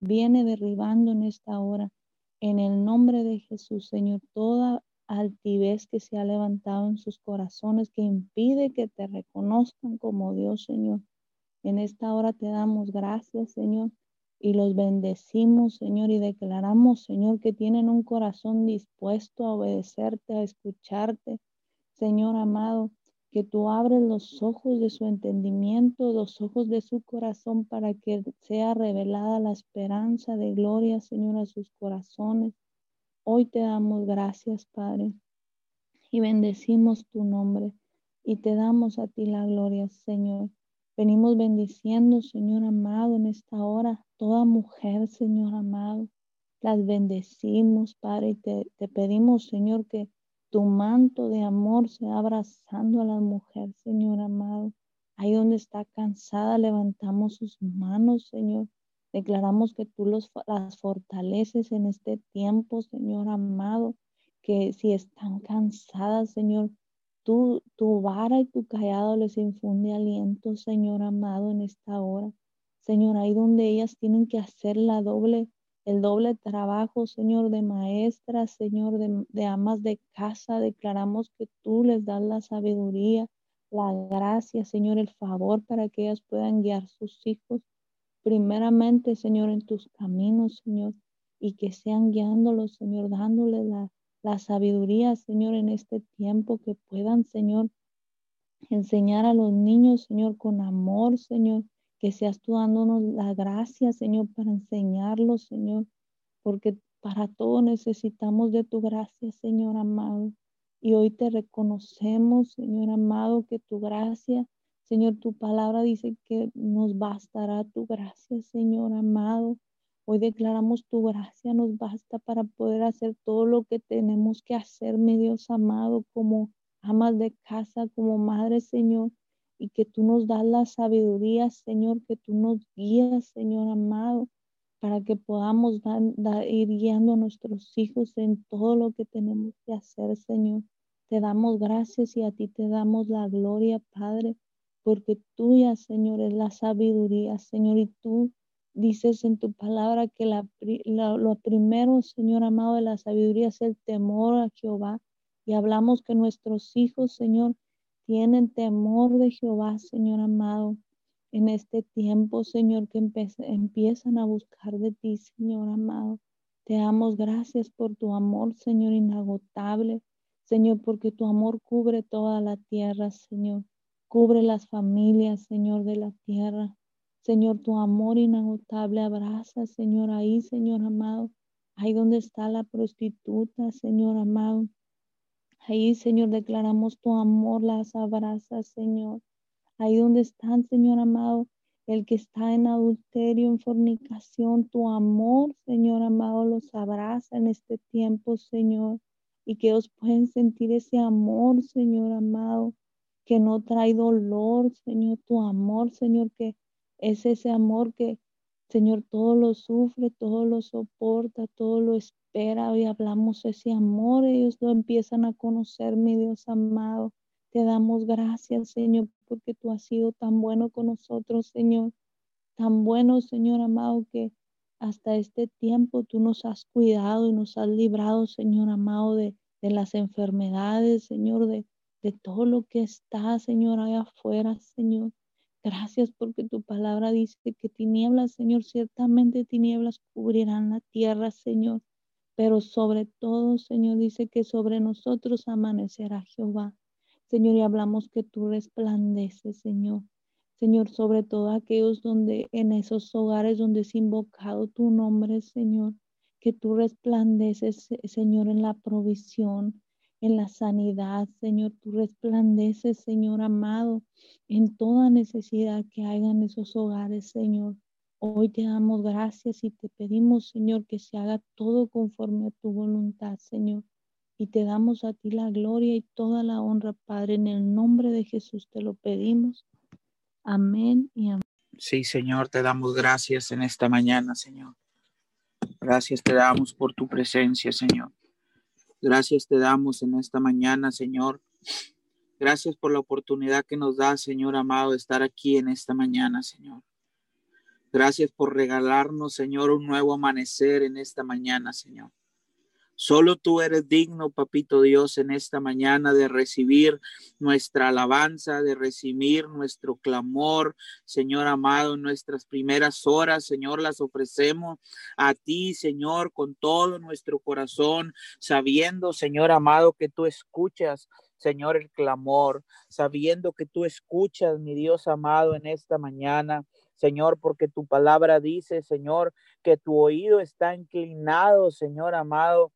viene derribando en esta hora. En el nombre de Jesús, Señor, toda altivez que se ha levantado en sus corazones, que impide que te reconozcan como Dios, Señor. En esta hora te damos gracias, Señor y los bendecimos, Señor, y declaramos, Señor, que tienen un corazón dispuesto a obedecerte, a escucharte, Señor amado, que tú abres los ojos de su entendimiento, los ojos de su corazón, para que sea revelada la esperanza de gloria, Señor, a sus corazones. Hoy te damos gracias, Padre, y bendecimos tu nombre, y te damos a ti la gloria, Señor. Venimos bendiciendo, Señor amado, en esta hora, toda mujer, Señor amado. Las bendecimos, Padre, y te, pedimos, Señor, que tu manto de amor sea abrazando a la mujer, Señor amado. Ahí donde está cansada, levantamos sus manos, Señor. Declaramos que tú los, las fortaleces en este tiempo, Señor amado. Que si están cansadas, Señor, tu vara y tu callado les infunde aliento, Señor amado, en esta hora. Señor, ahí donde ellas tienen que hacer la doble, el doble trabajo, Señor, de maestras, Señor, de, amas de casa, declaramos que tú les das la sabiduría la gracia, Señor, el favor para que ellas puedan guiar sus hijos primeramente, Señor, en tus caminos, Señor, y que sean guiándolos, Señor, dándoles la sabiduría, Señor, en este tiempo, que puedan, Señor, enseñar a los niños, Señor, con amor, Señor, que seas tú dándonos la gracia, Señor, para enseñarlos, Señor, porque para todo necesitamos de tu gracia, Señor amado. Y hoy te reconocemos, Señor amado, que tu gracia, Señor, tu palabra dice que nos bastará tu gracia, Señor amado. Hoy declaramos tu gracia nos basta para poder hacer todo lo que tenemos que hacer, mi Dios amado, como amas de casa, como madre, Señor, y que tú nos das la sabiduría, Señor, que tú nos guías, Señor amado, para que podamos ir guiando a nuestros hijos en todo lo que tenemos que hacer, Señor. Te damos gracias y a ti te damos la gloria, Padre, porque tuya, Señor, es la sabiduría, Señor, y tú dices en tu palabra que la, lo primero, Señor amado, de la sabiduría es el temor a Jehová. Y hablamos que nuestros hijos, Señor, tienen temor de Jehová, Señor amado en este tiempo, Señor, que empiezan a buscar de ti, Señor amado. Te damos gracias por tu amor, Señor, inagotable. Señor, porque tu amor cubre toda la tierra, Señor. Cubre las familias, Señor, de la tierra. Señor, tu amor inagotable abraza, Señor, ahí, Señor amado. Ahí donde está la prostituta, Señor amado. Ahí, Señor, declaramos tu amor, las abraza, Señor ahí donde están, Señor amado, el que está en adulterio, en fornicación, tu amor, Señor amado, los abraza en este tiempo, Señor, y que ellos pueden sentir ese amor, Señor amado, que no trae dolor, Señor, tu amor, Señor, que es ese amor que, Señor, todo lo sufre, todo lo soporta, todo lo espera. Hoy hablamos ese amor, ellos lo empiezan a conocer, mi Dios amado. Te damos gracias, Señor, porque tú has sido tan bueno con nosotros, Señor. Tan bueno, Señor amado, que hasta este tiempo tú nos has cuidado y nos has librado, Señor amado, de, de las enfermedades, Señor, de, de todo lo que está, Señor, allá afuera, Señor. Gracias porque tu palabra dice que tinieblas, Señor, ciertamente tinieblas cubrirán la tierra, Señor. Pero sobre todo, Señor, dice que sobre nosotros amanecerá Jehová. Señor, y hablamos que tú resplandeces, Señor. Señor, sobre todo aquellos donde, en esos hogares donde es invocado tu nombre, Señor, que tú resplandeces, Señor, en la provisión, en la sanidad, Señor, tú resplandeces, Señor amado, en toda necesidad que haya en esos hogares, Señor. Hoy te damos gracias y te pedimos, Señor, que se haga todo conforme a tu voluntad, Señor y te damos a ti la gloria y toda la honra, Padre. En el nombre de Jesús te lo pedimos. Amén y amén. Sí, Señor, te damos gracias en esta mañana, Señor. Gracias te damos por tu presencia, Señor. Gracias te damos en esta mañana, Señor. Gracias por la oportunidad que nos da, Señor amado, de estar aquí en esta mañana, Señor. Gracias por regalarnos, Señor, un nuevo amanecer en esta mañana, Señor. Solo tú eres digno, papito Dios, en esta mañana de recibir nuestra alabanza, de recibir nuestro clamor, Señor amado, en nuestras primeras horas, Señor, las ofrecemos a ti, Señor, con todo nuestro corazón, sabiendo, Señor amado, que tú escuchas. Señor, el clamor, sabiendo que tú escuchas, mi Dios amado, en esta mañana. Señor, porque tu palabra dice, Señor, que tu oído está inclinado, Señor amado,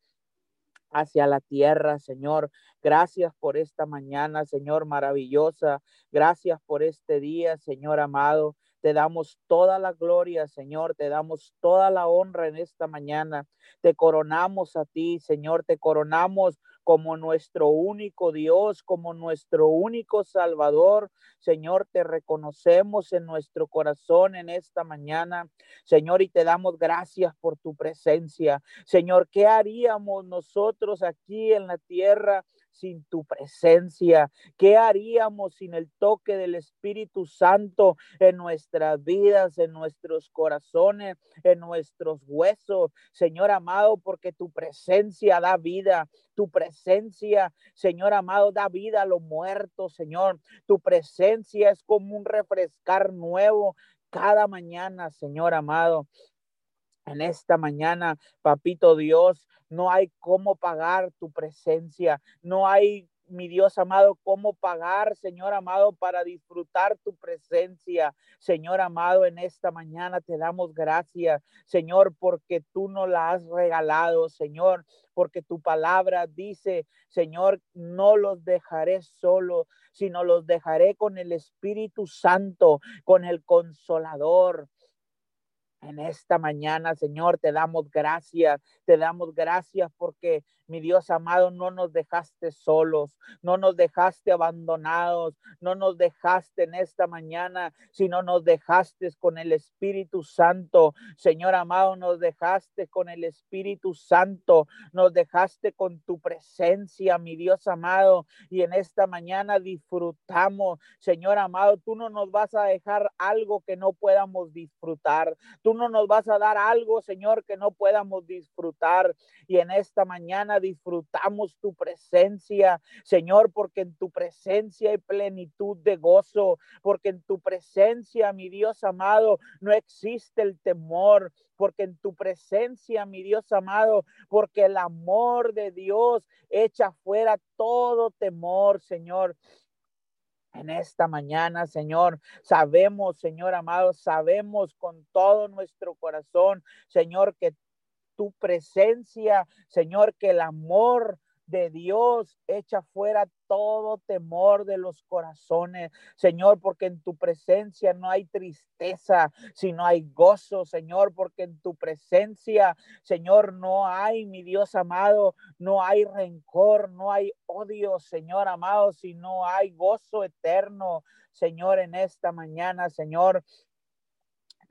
hacia la tierra, Señor. Gracias por esta mañana, Señor, maravillosa. Gracias por este día, Señor amado. Te damos toda la gloria, Señor. Te damos toda la honra en esta mañana. Te coronamos a ti, Señor. Te coronamos como nuestro único Dios, como nuestro único Salvador. Señor, te reconocemos en nuestro corazón en esta mañana. Señor, y te damos gracias por tu presencia. Señor, ¿qué haríamos nosotros aquí en la tierra sin tu presencia? ¿Qué haríamos sin el toque del Espíritu Santo en nuestras vidas, en nuestros corazones, en nuestros huesos? Señor amado, porque tu presencia da vida, tu presencia, Señor amado, da vida a los muertos, Señor. Tu presencia es como un refrescar nuevo cada mañana, Señor amado. En esta mañana, papito Dios, no hay cómo pagar tu presencia, no hay mi Dios amado, cómo pagar, Señor amado, para disfrutar tu presencia. Señor amado, en esta mañana te damos gracias, Señor, porque tú nos la has regalado, Señor, porque tu palabra dice, Señor, no los dejaré solo, sino los dejaré con el Espíritu Santo, con el Consolador. En esta mañana, Señor, te damos gracias, te damos gracias porque mi Dios amado, no nos dejaste solos, no nos dejaste abandonados, no nos dejaste en esta mañana, sino nos dejaste con el Espíritu Santo. Señor amado, nos dejaste con el Espíritu Santo, nos dejaste con tu presencia, mi Dios amado, y en esta mañana disfrutamos. Señor amado, tú no nos vas a dejar algo que no podamos disfrutar. No nos vas a dar algo, Señor, que no podamos disfrutar. Y en esta mañana disfrutamos tu presencia, Señor, porque en tu presencia hay plenitud de gozo, porque en tu presencia, mi Dios amado, no existe el temor, porque en tu presencia, mi Dios amado, porque el amor de Dios echa fuera todo temor, Señor. En esta mañana, Señor, sabemos, Señor amado, sabemos con todo nuestro corazón, Señor, que tu presencia, Señor, que el amor de Dios echa fuera todo temor de los corazones, Señor, porque en tu presencia no hay tristeza, sino hay gozo, Señor, porque en tu presencia, Señor, no hay, mi Dios amado, no hay rencor, no hay odio, Señor amado, sino hay gozo eterno, Señor, en esta mañana, Señor.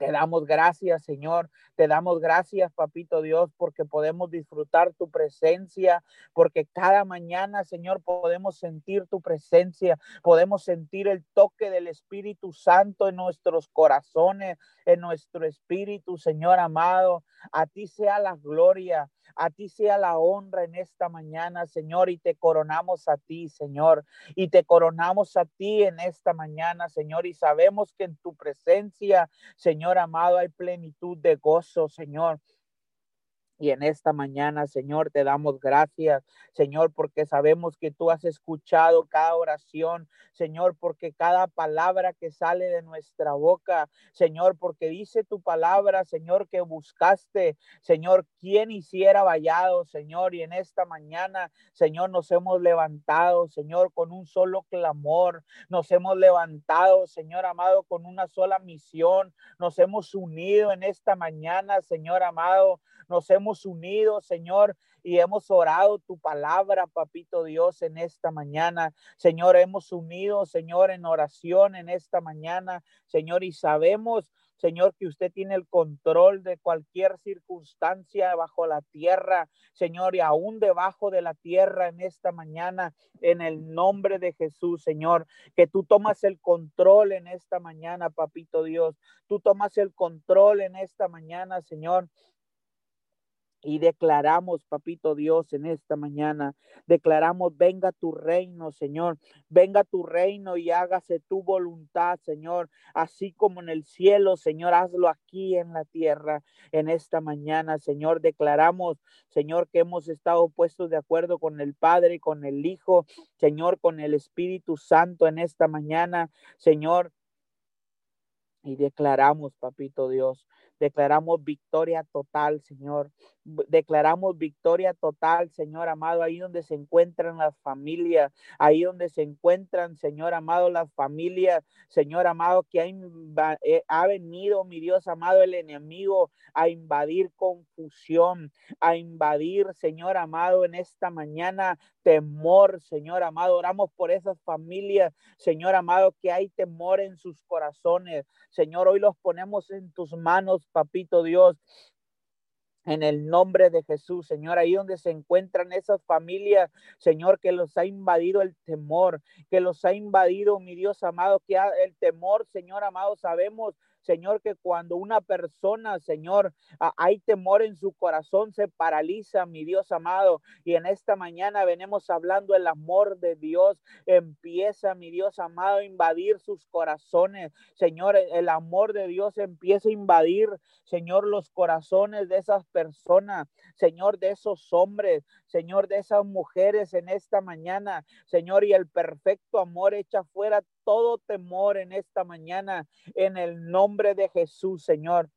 Te damos gracias, Señor. Te damos gracias, Papito Dios, porque podemos disfrutar tu presencia, porque cada mañana, Señor, podemos sentir tu presencia, podemos sentir el toque del Espíritu Santo en nuestros corazones, en nuestro espíritu, Señor amado. A ti sea la gloria, a ti sea la honra en esta mañana, Señor, y te coronamos a ti, Señor, y te coronamos a ti en esta mañana, Señor, y sabemos que en tu presencia, Señor amado, hay plenitud de gozo, Señor. Y en esta mañana, Señor, te damos gracias, Señor, porque sabemos que tú has escuchado cada oración, Señor, porque cada palabra que sale de nuestra boca, Señor, porque dice tu palabra, Señor, que buscaste, Señor, quien hiciera vallado, Señor, y en esta mañana, Señor, nos hemos levantado, Señor, con un solo clamor, nos hemos levantado, Señor amado, con una sola misión, nos hemos unido en esta mañana, Señor amado, nos hemos unido, Señor, y hemos orado tu palabra, papito Dios, en esta mañana. Señor, hemos unido, Señor, en oración en esta mañana, Señor, y sabemos, Señor, que usted tiene el control de cualquier circunstancia bajo la tierra, Señor, y aún debajo de la tierra en esta mañana, en el nombre de Jesús, Señor, que tú tomas el control en esta mañana, papito Dios. Tú tomas el control en esta mañana, Señor. Y declaramos, papito Dios, en esta mañana, declaramos, venga tu reino, Señor, venga tu reino y hágase tu voluntad, Señor, así como en el cielo, Señor, hazlo aquí en la tierra, en esta mañana, Señor, declaramos, Señor, que hemos estado puestos de acuerdo con el Padre, con el Hijo, Señor, con el Espíritu Santo en esta mañana, Señor. Y declaramos, papito Dios, Declaramos victoria total, Señor. Declaramos victoria total, Señor amado, ahí donde se encuentran las familias, ahí donde se encuentran, Señor amado, las familias, Señor amado, que ha, eh, ha venido, mi Dios amado, el enemigo a invadir confusión, a invadir, Señor amado, en esta mañana temor, Señor amado. Oramos por esas familias, Señor amado, que hay temor en sus corazones. Señor, hoy los ponemos en tus manos, papito Dios. En el nombre de Jesús, Señor, ahí donde se encuentran esas familias, Señor, que los ha invadido el temor, que los ha invadido, mi Dios amado, que el temor, Señor amado, sabemos Señor, que cuando una persona, Señor, hay temor en su corazón, se paraliza, mi Dios amado. Y en esta mañana venimos hablando el amor de Dios. Empieza, mi Dios amado, a invadir sus corazones. Señor, el amor de Dios empieza a invadir, Señor, los corazones de esas personas, Señor, de esos hombres, Señor, de esas mujeres en esta mañana, Señor, y el perfecto amor echa fuera todo temor en esta mañana, en el nombre de Jesús, Señor.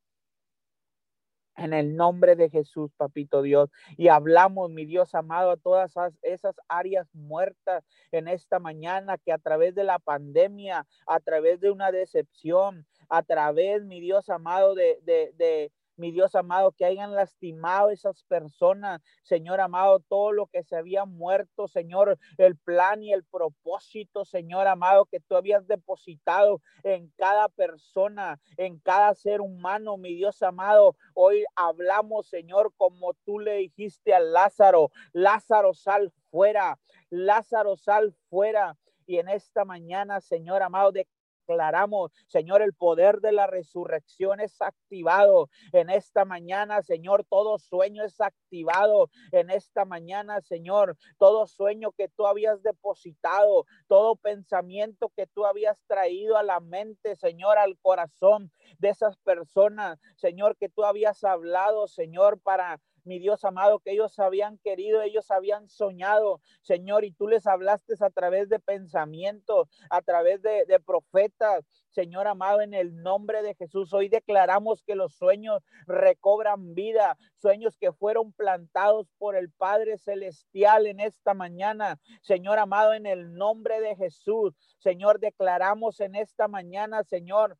En el nombre de Jesús, papito Dios. Y hablamos, mi Dios amado, a todas esas, áreas muertas en esta mañana que a través de la pandemia, a través de una decepción, a través, mi Dios amado, de, de, de mi Dios amado, que hayan lastimado esas personas, Señor amado, todo lo que se había muerto, Señor, el plan y el propósito, Señor amado, que tú habías depositado en cada persona, en cada ser humano, mi Dios amado. Hoy hablamos, Señor, como tú le dijiste a Lázaro, Lázaro, sal fuera, Lázaro, sal fuera. Y en esta mañana, Señor amado, de declaramos, Señor, el poder de la resurrección es activado en esta mañana, Señor. Todo sueño es activado en esta mañana, Señor. Todo sueño que tú habías depositado, todo pensamiento que tú habías traído a la mente, Señor, al corazón de esas personas, Señor, que tú habías hablado, Señor, para mi Dios amado, que ellos habían querido, ellos habían soñado, Señor, y tú les hablaste a través de pensamientos, a través de, de profetas, Señor amado, en el nombre de Jesús, hoy declaramos que los sueños recobran vida, sueños que fueron plantados por el Padre Celestial en esta mañana. Señor amado, en el nombre de Jesús, Señor, declaramos en esta mañana, Señor,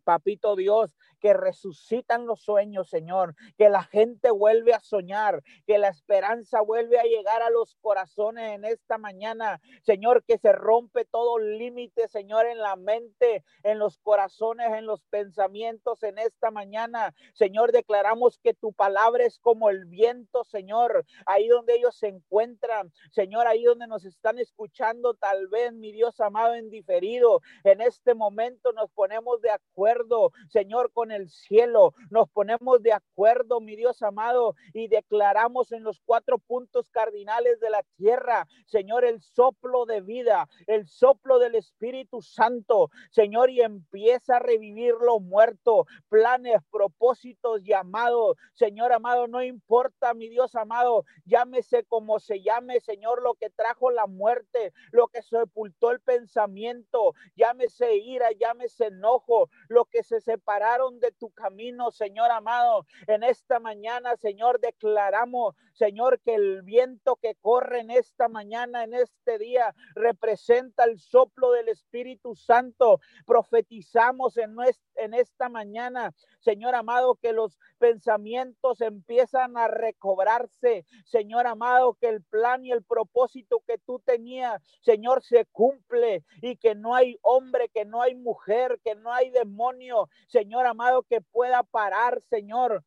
papito Dios, que resucitan los sueños, Señor, que la gente vuelve a soñar, que la esperanza vuelve a llegar a los corazones en esta mañana, Señor, que se rompe todo límite, Señor, en la mente, en los corazones, en los pensamientos en esta mañana. Señor, declaramos que tu palabra es como el viento, Señor, ahí donde ellos se encuentran, Señor, ahí donde nos están escuchando, tal vez, mi Dios amado, en diferido, en este momento nos ponemos de acuerdo, Señor, con el cielo. Nos ponemos de acuerdo, mi Dios amado, y declaramos en los cuatro puntos cardinales de la tierra, Señor, el soplo de vida, el soplo del Espíritu Santo, Señor, y empieza a revivir lo muerto, planes, propósitos, llamados, Señor amado, no importa, mi Dios amado, llámese como se llame, Señor, lo que trajo la muerte, lo que sepultó el pensamiento, llámese ira, llámese enojo, lo que se separaron de tu camino, Señor amado. En esta mañana, Señor, declaramos, Señor, que el viento que corre en esta mañana, en este día, representa el soplo del Espíritu Santo. Profetizamos en, en esta mañana, Señor amado, que los pensamientos empiezan a recobrarse. Señor amado, que el plan y el propósito que tú tenías, Señor, se cumple y que no hay hombre, que no hay mujer, que no hay demonio, Señor amado, que pueda parar, Señor,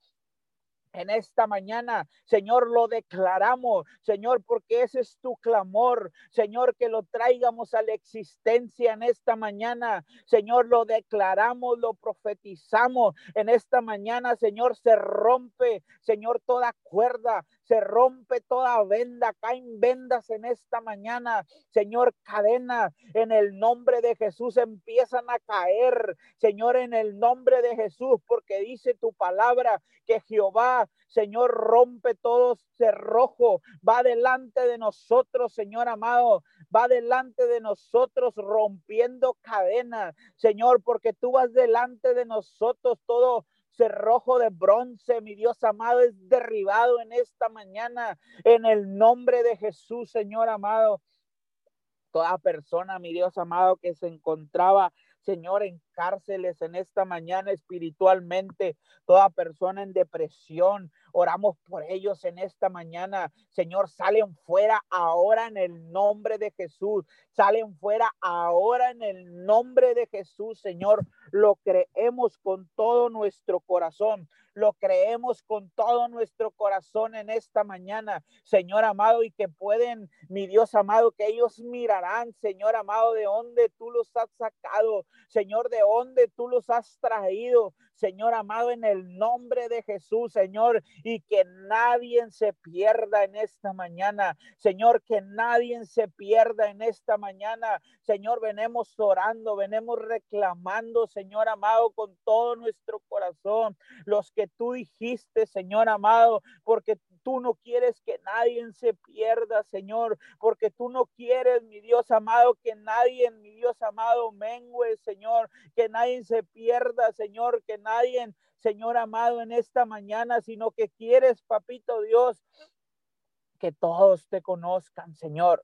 en esta mañana, Señor, lo declaramos, Señor, porque ese es tu clamor, Señor, que lo traigamos a la existencia en esta mañana, Señor, lo declaramos, lo profetizamos. En esta mañana, Señor, se rompe, Señor, toda cuerda, se rompe toda venda, caen vendas en esta mañana, Señor, cadena en el nombre de Jesús empiezan a caer, Señor, en el nombre de Jesús, porque dice tu palabra que Jehová, Señor, rompe todo cerrojo, va delante de nosotros, Señor amado, va delante de nosotros rompiendo cadenas, Señor, porque tú vas delante de nosotros todo cerrojo de bronce, mi Dios amado, es derribado en esta mañana en el nombre de Jesús, Señor amado. Toda persona, mi Dios amado, que se encontraba, Señor, en cárceles en esta mañana espiritualmente, toda persona en depresión, Oramos por ellos en esta mañana. Señor, salen fuera ahora en el nombre de Jesús. Salen fuera ahora en el nombre de Jesús, Señor. Lo creemos con todo nuestro corazón. Lo creemos con todo nuestro corazón en esta mañana, Señor amado, y que pueden, mi Dios amado, que ellos mirarán, Señor amado, de dónde tú los has sacado, Señor, de dónde tú los has traído, Señor amado, en el nombre de Jesús, Señor, y que nadie se pierda en esta mañana, Señor, que nadie se pierda en esta mañana, Señor, venemos orando, venemos reclamando, Señor amado, con todo nuestro corazón, los que tú dijiste, Señor amado, porque tú no quieres que nadie se pierda, Señor, porque tú no quieres, mi Dios amado, que nadie, mi Dios amado, mengue, Señor, que nadie se pierda, Señor, que nadie, Señor amado, en esta mañana, sino que quieres, papito Dios, que todos te conozcan, Señor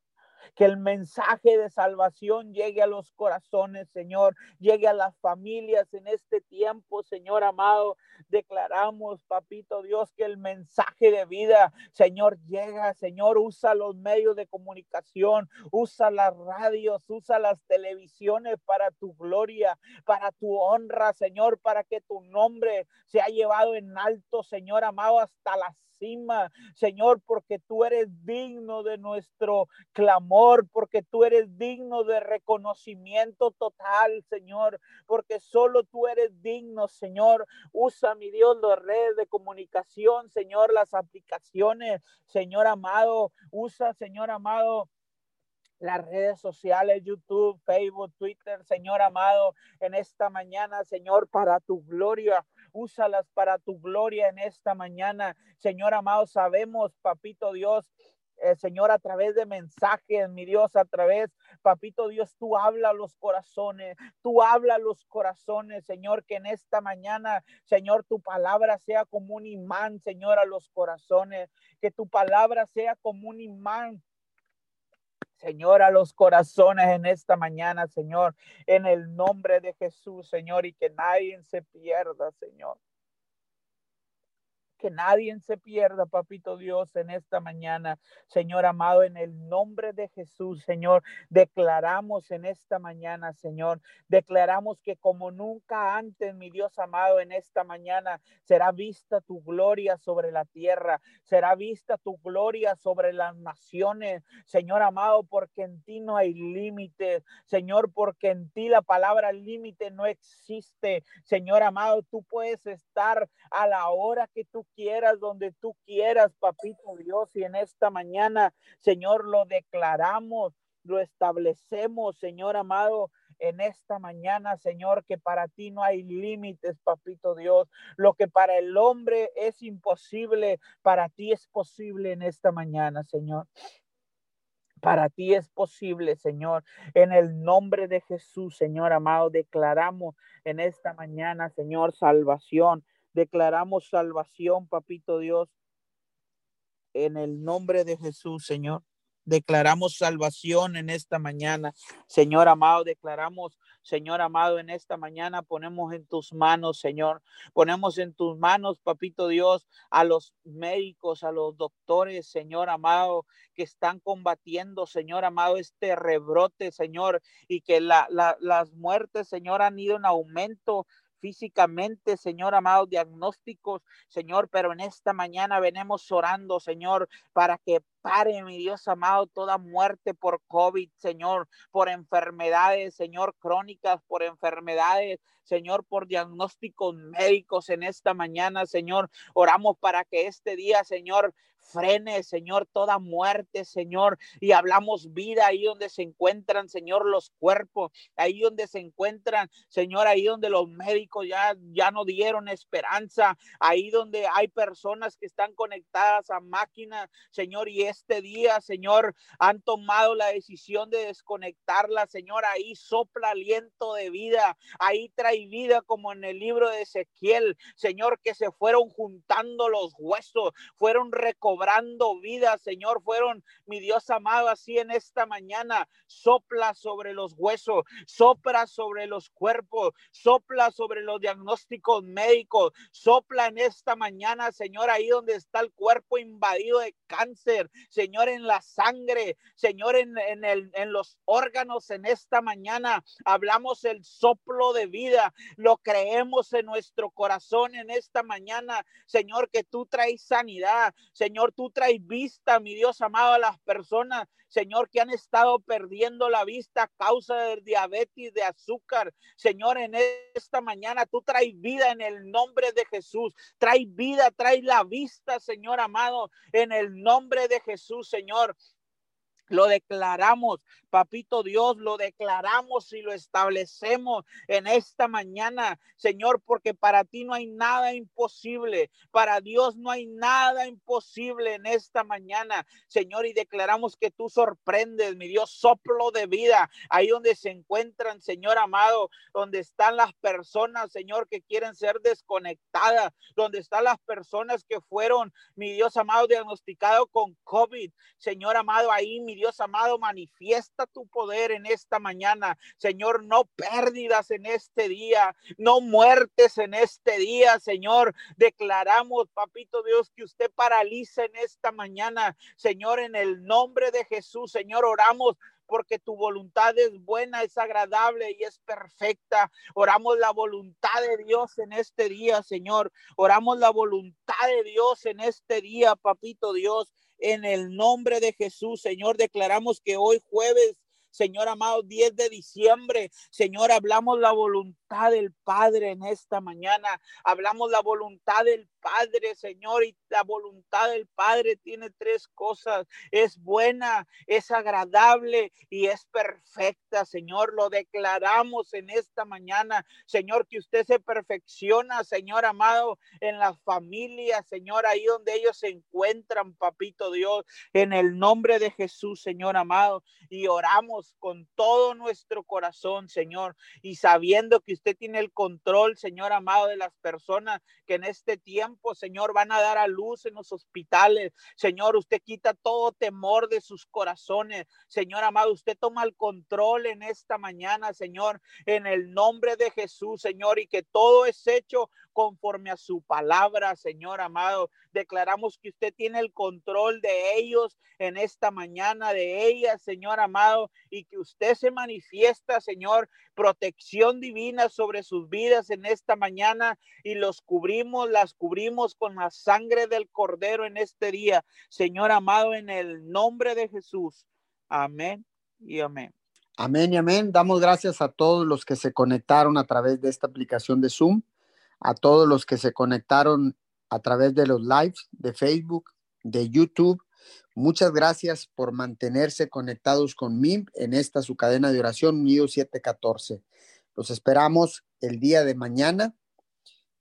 que el mensaje de salvación llegue a los corazones, Señor, llegue a las familias en este tiempo, Señor amado. Declaramos, papito Dios, que el mensaje de vida, Señor, llega, Señor, usa los medios de comunicación, usa las radios, usa las televisiones para tu gloria, para tu honra, Señor, para que tu nombre sea llevado en alto, Señor amado, hasta las Señor, porque tú eres digno de nuestro clamor, porque tú eres digno de reconocimiento total, Señor, porque solo tú eres digno, Señor. Usa, mi Dios, las redes de comunicación, Señor, las aplicaciones, Señor amado. Usa, Señor amado las redes sociales, YouTube, Facebook, Twitter, Señor amado, en esta mañana, Señor, para tu gloria. Úsalas para tu gloria en esta mañana. Señor amado, sabemos, papito Dios, eh, Señor, a través de mensajes, mi Dios, a través, papito Dios, tú habla los corazones, tú habla los corazones, Señor, que en esta mañana, Señor, tu palabra sea como un imán, Señor, a los corazones, que tu palabra sea como un imán Señor, a los corazones en esta mañana, Señor, en el nombre de Jesús, Señor, y que nadie se pierda, Señor que nadie se pierda, papito Dios, en esta mañana. Señor amado, en el nombre de Jesús, Señor, declaramos en esta mañana, Señor, declaramos que como nunca antes, mi Dios amado, en esta mañana será vista tu gloria sobre la tierra, será vista tu gloria sobre las naciones, Señor amado, porque en ti no hay límite, Señor, porque en ti la palabra límite no existe, Señor amado, tú puedes estar a la hora que tú quieras, donde tú quieras, papito Dios. Y en esta mañana, Señor, lo declaramos, lo establecemos, Señor amado, en esta mañana, Señor, que para ti no hay límites, papito Dios. Lo que para el hombre es imposible, para ti es posible en esta mañana, Señor. Para ti es posible, Señor. En el nombre de Jesús, Señor amado, declaramos en esta mañana, Señor, salvación. Declaramos salvación, papito Dios, en el nombre de Jesús, Señor. Declaramos salvación en esta mañana. Señor amado, declaramos, Señor amado, en esta mañana ponemos en tus manos, Señor. Ponemos en tus manos, papito Dios, a los médicos, a los doctores, Señor amado, que están combatiendo, Señor amado, este rebrote, Señor, y que las muertes, Señor, han ido en aumento físicamente, Señor amado, diagnósticos, Señor, pero en esta mañana venimos orando, Señor, para que pare, mi Dios amado, toda muerte por COVID, Señor, por enfermedades, Señor, crónicas, por enfermedades, Señor, por diagnósticos médicos en esta mañana, Señor. Oramos para que este día, Señor, frene, Señor, toda muerte, Señor, y hablamos vida ahí donde se encuentran, Señor, los cuerpos, ahí donde se encuentran, Señor, ahí donde los médicos ya, ya no dieron esperanza, ahí donde hay personas que están conectadas a máquinas, Señor, y este día, Señor, han tomado la decisión de desconectarla, Señor, ahí sopla aliento de vida, ahí trae vida como en el libro de Ezequiel, Señor, que se fueron juntando los huesos, fueron recobrando cobrando vida, Señor, fueron, mi Dios amado, así en esta mañana, sopla sobre los huesos, sopla sobre los cuerpos, sopla sobre los diagnósticos médicos, sopla en esta mañana, Señor, ahí donde está el cuerpo invadido de cáncer, Señor, en la sangre, Señor, en, en, el, en los órganos en esta mañana, hablamos el soplo de vida, lo creemos en nuestro corazón en esta mañana, Señor, que tú traes sanidad, Señor, tú traes vista, mi Dios amado, a las personas, Señor, que han estado perdiendo la vista a causa del diabetes, de azúcar. Señor, en esta mañana tú traes vida en el nombre de Jesús. Trae vida, trae la vista, Señor amado, en el nombre de Jesús, Señor. Lo declaramos, papito Dios, lo declaramos y lo establecemos en esta mañana, Señor, porque para ti no hay nada imposible, para Dios no hay nada imposible en esta mañana, Señor, y declaramos que tú sorprendes, mi Dios, soplo de vida, ahí donde se encuentran, Señor amado, donde están las personas, Señor, que quieren ser desconectadas, donde están las personas que fueron, mi Dios amado, diagnosticado con COVID, Señor amado, ahí, mi Dios amado, manifiesta tu poder en esta mañana. Señor, no pérdidas en este día, no muertes en este día, Señor. Declaramos, papito Dios, que usted paraliza en esta mañana, Señor, en el nombre de Jesús, Señor, oramos porque tu voluntad es buena, es agradable y es perfecta. Oramos la voluntad de Dios en este día, Señor. Oramos la voluntad de Dios en este día, papito Dios. En el nombre de Jesús, Señor, declaramos que hoy jueves Señor amado, 10 de diciembre. Señor, hablamos la voluntad del Padre en esta mañana. Hablamos la voluntad del Padre, Señor, y la voluntad del Padre tiene tres cosas. Es buena, es agradable y es perfecta, Señor. Lo declaramos en esta mañana, Señor, que usted se perfecciona, Señor amado, en la familia, Señor, ahí donde ellos se encuentran, papito Dios, en el nombre de Jesús, Señor amado. Y oramos con todo nuestro corazón, Señor, y sabiendo que usted tiene el control, Señor amado, de las personas que en este tiempo Señor, van a dar a luz en los hospitales. Señor, usted quita todo temor de sus corazones. Señor amado, usted toma el control en esta mañana, Señor, en el nombre de Jesús, Señor, y que todo es hecho conforme a su palabra, Señor amado. Declaramos que usted tiene el control de ellos en esta mañana, de ellas, Señor amado, y que usted se manifiesta, Señor, protección divina sobre sus vidas en esta mañana y los cubrimos, las cubrimos con la sangre del cordero en este día, Señor amado, en el nombre de Jesús. Amén y amén. Amén y amén. Damos gracias a todos los que se conectaron a través de esta aplicación de Zoom a todos los que se conectaron a través de los lives de Facebook, de YouTube. Muchas gracias por mantenerse conectados con MIM en esta su cadena de oración Unido 714. Los esperamos el día de mañana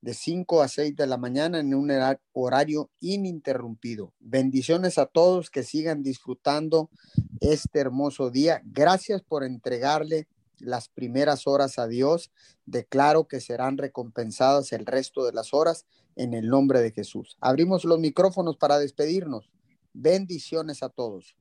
de 5 a 6 de la mañana en un horario ininterrumpido. Bendiciones a todos que sigan disfrutando este hermoso día. Gracias por entregarle las primeras horas a Dios, declaro que serán recompensadas el resto de las horas en el nombre de Jesús. Abrimos los micrófonos para despedirnos. Bendiciones a todos.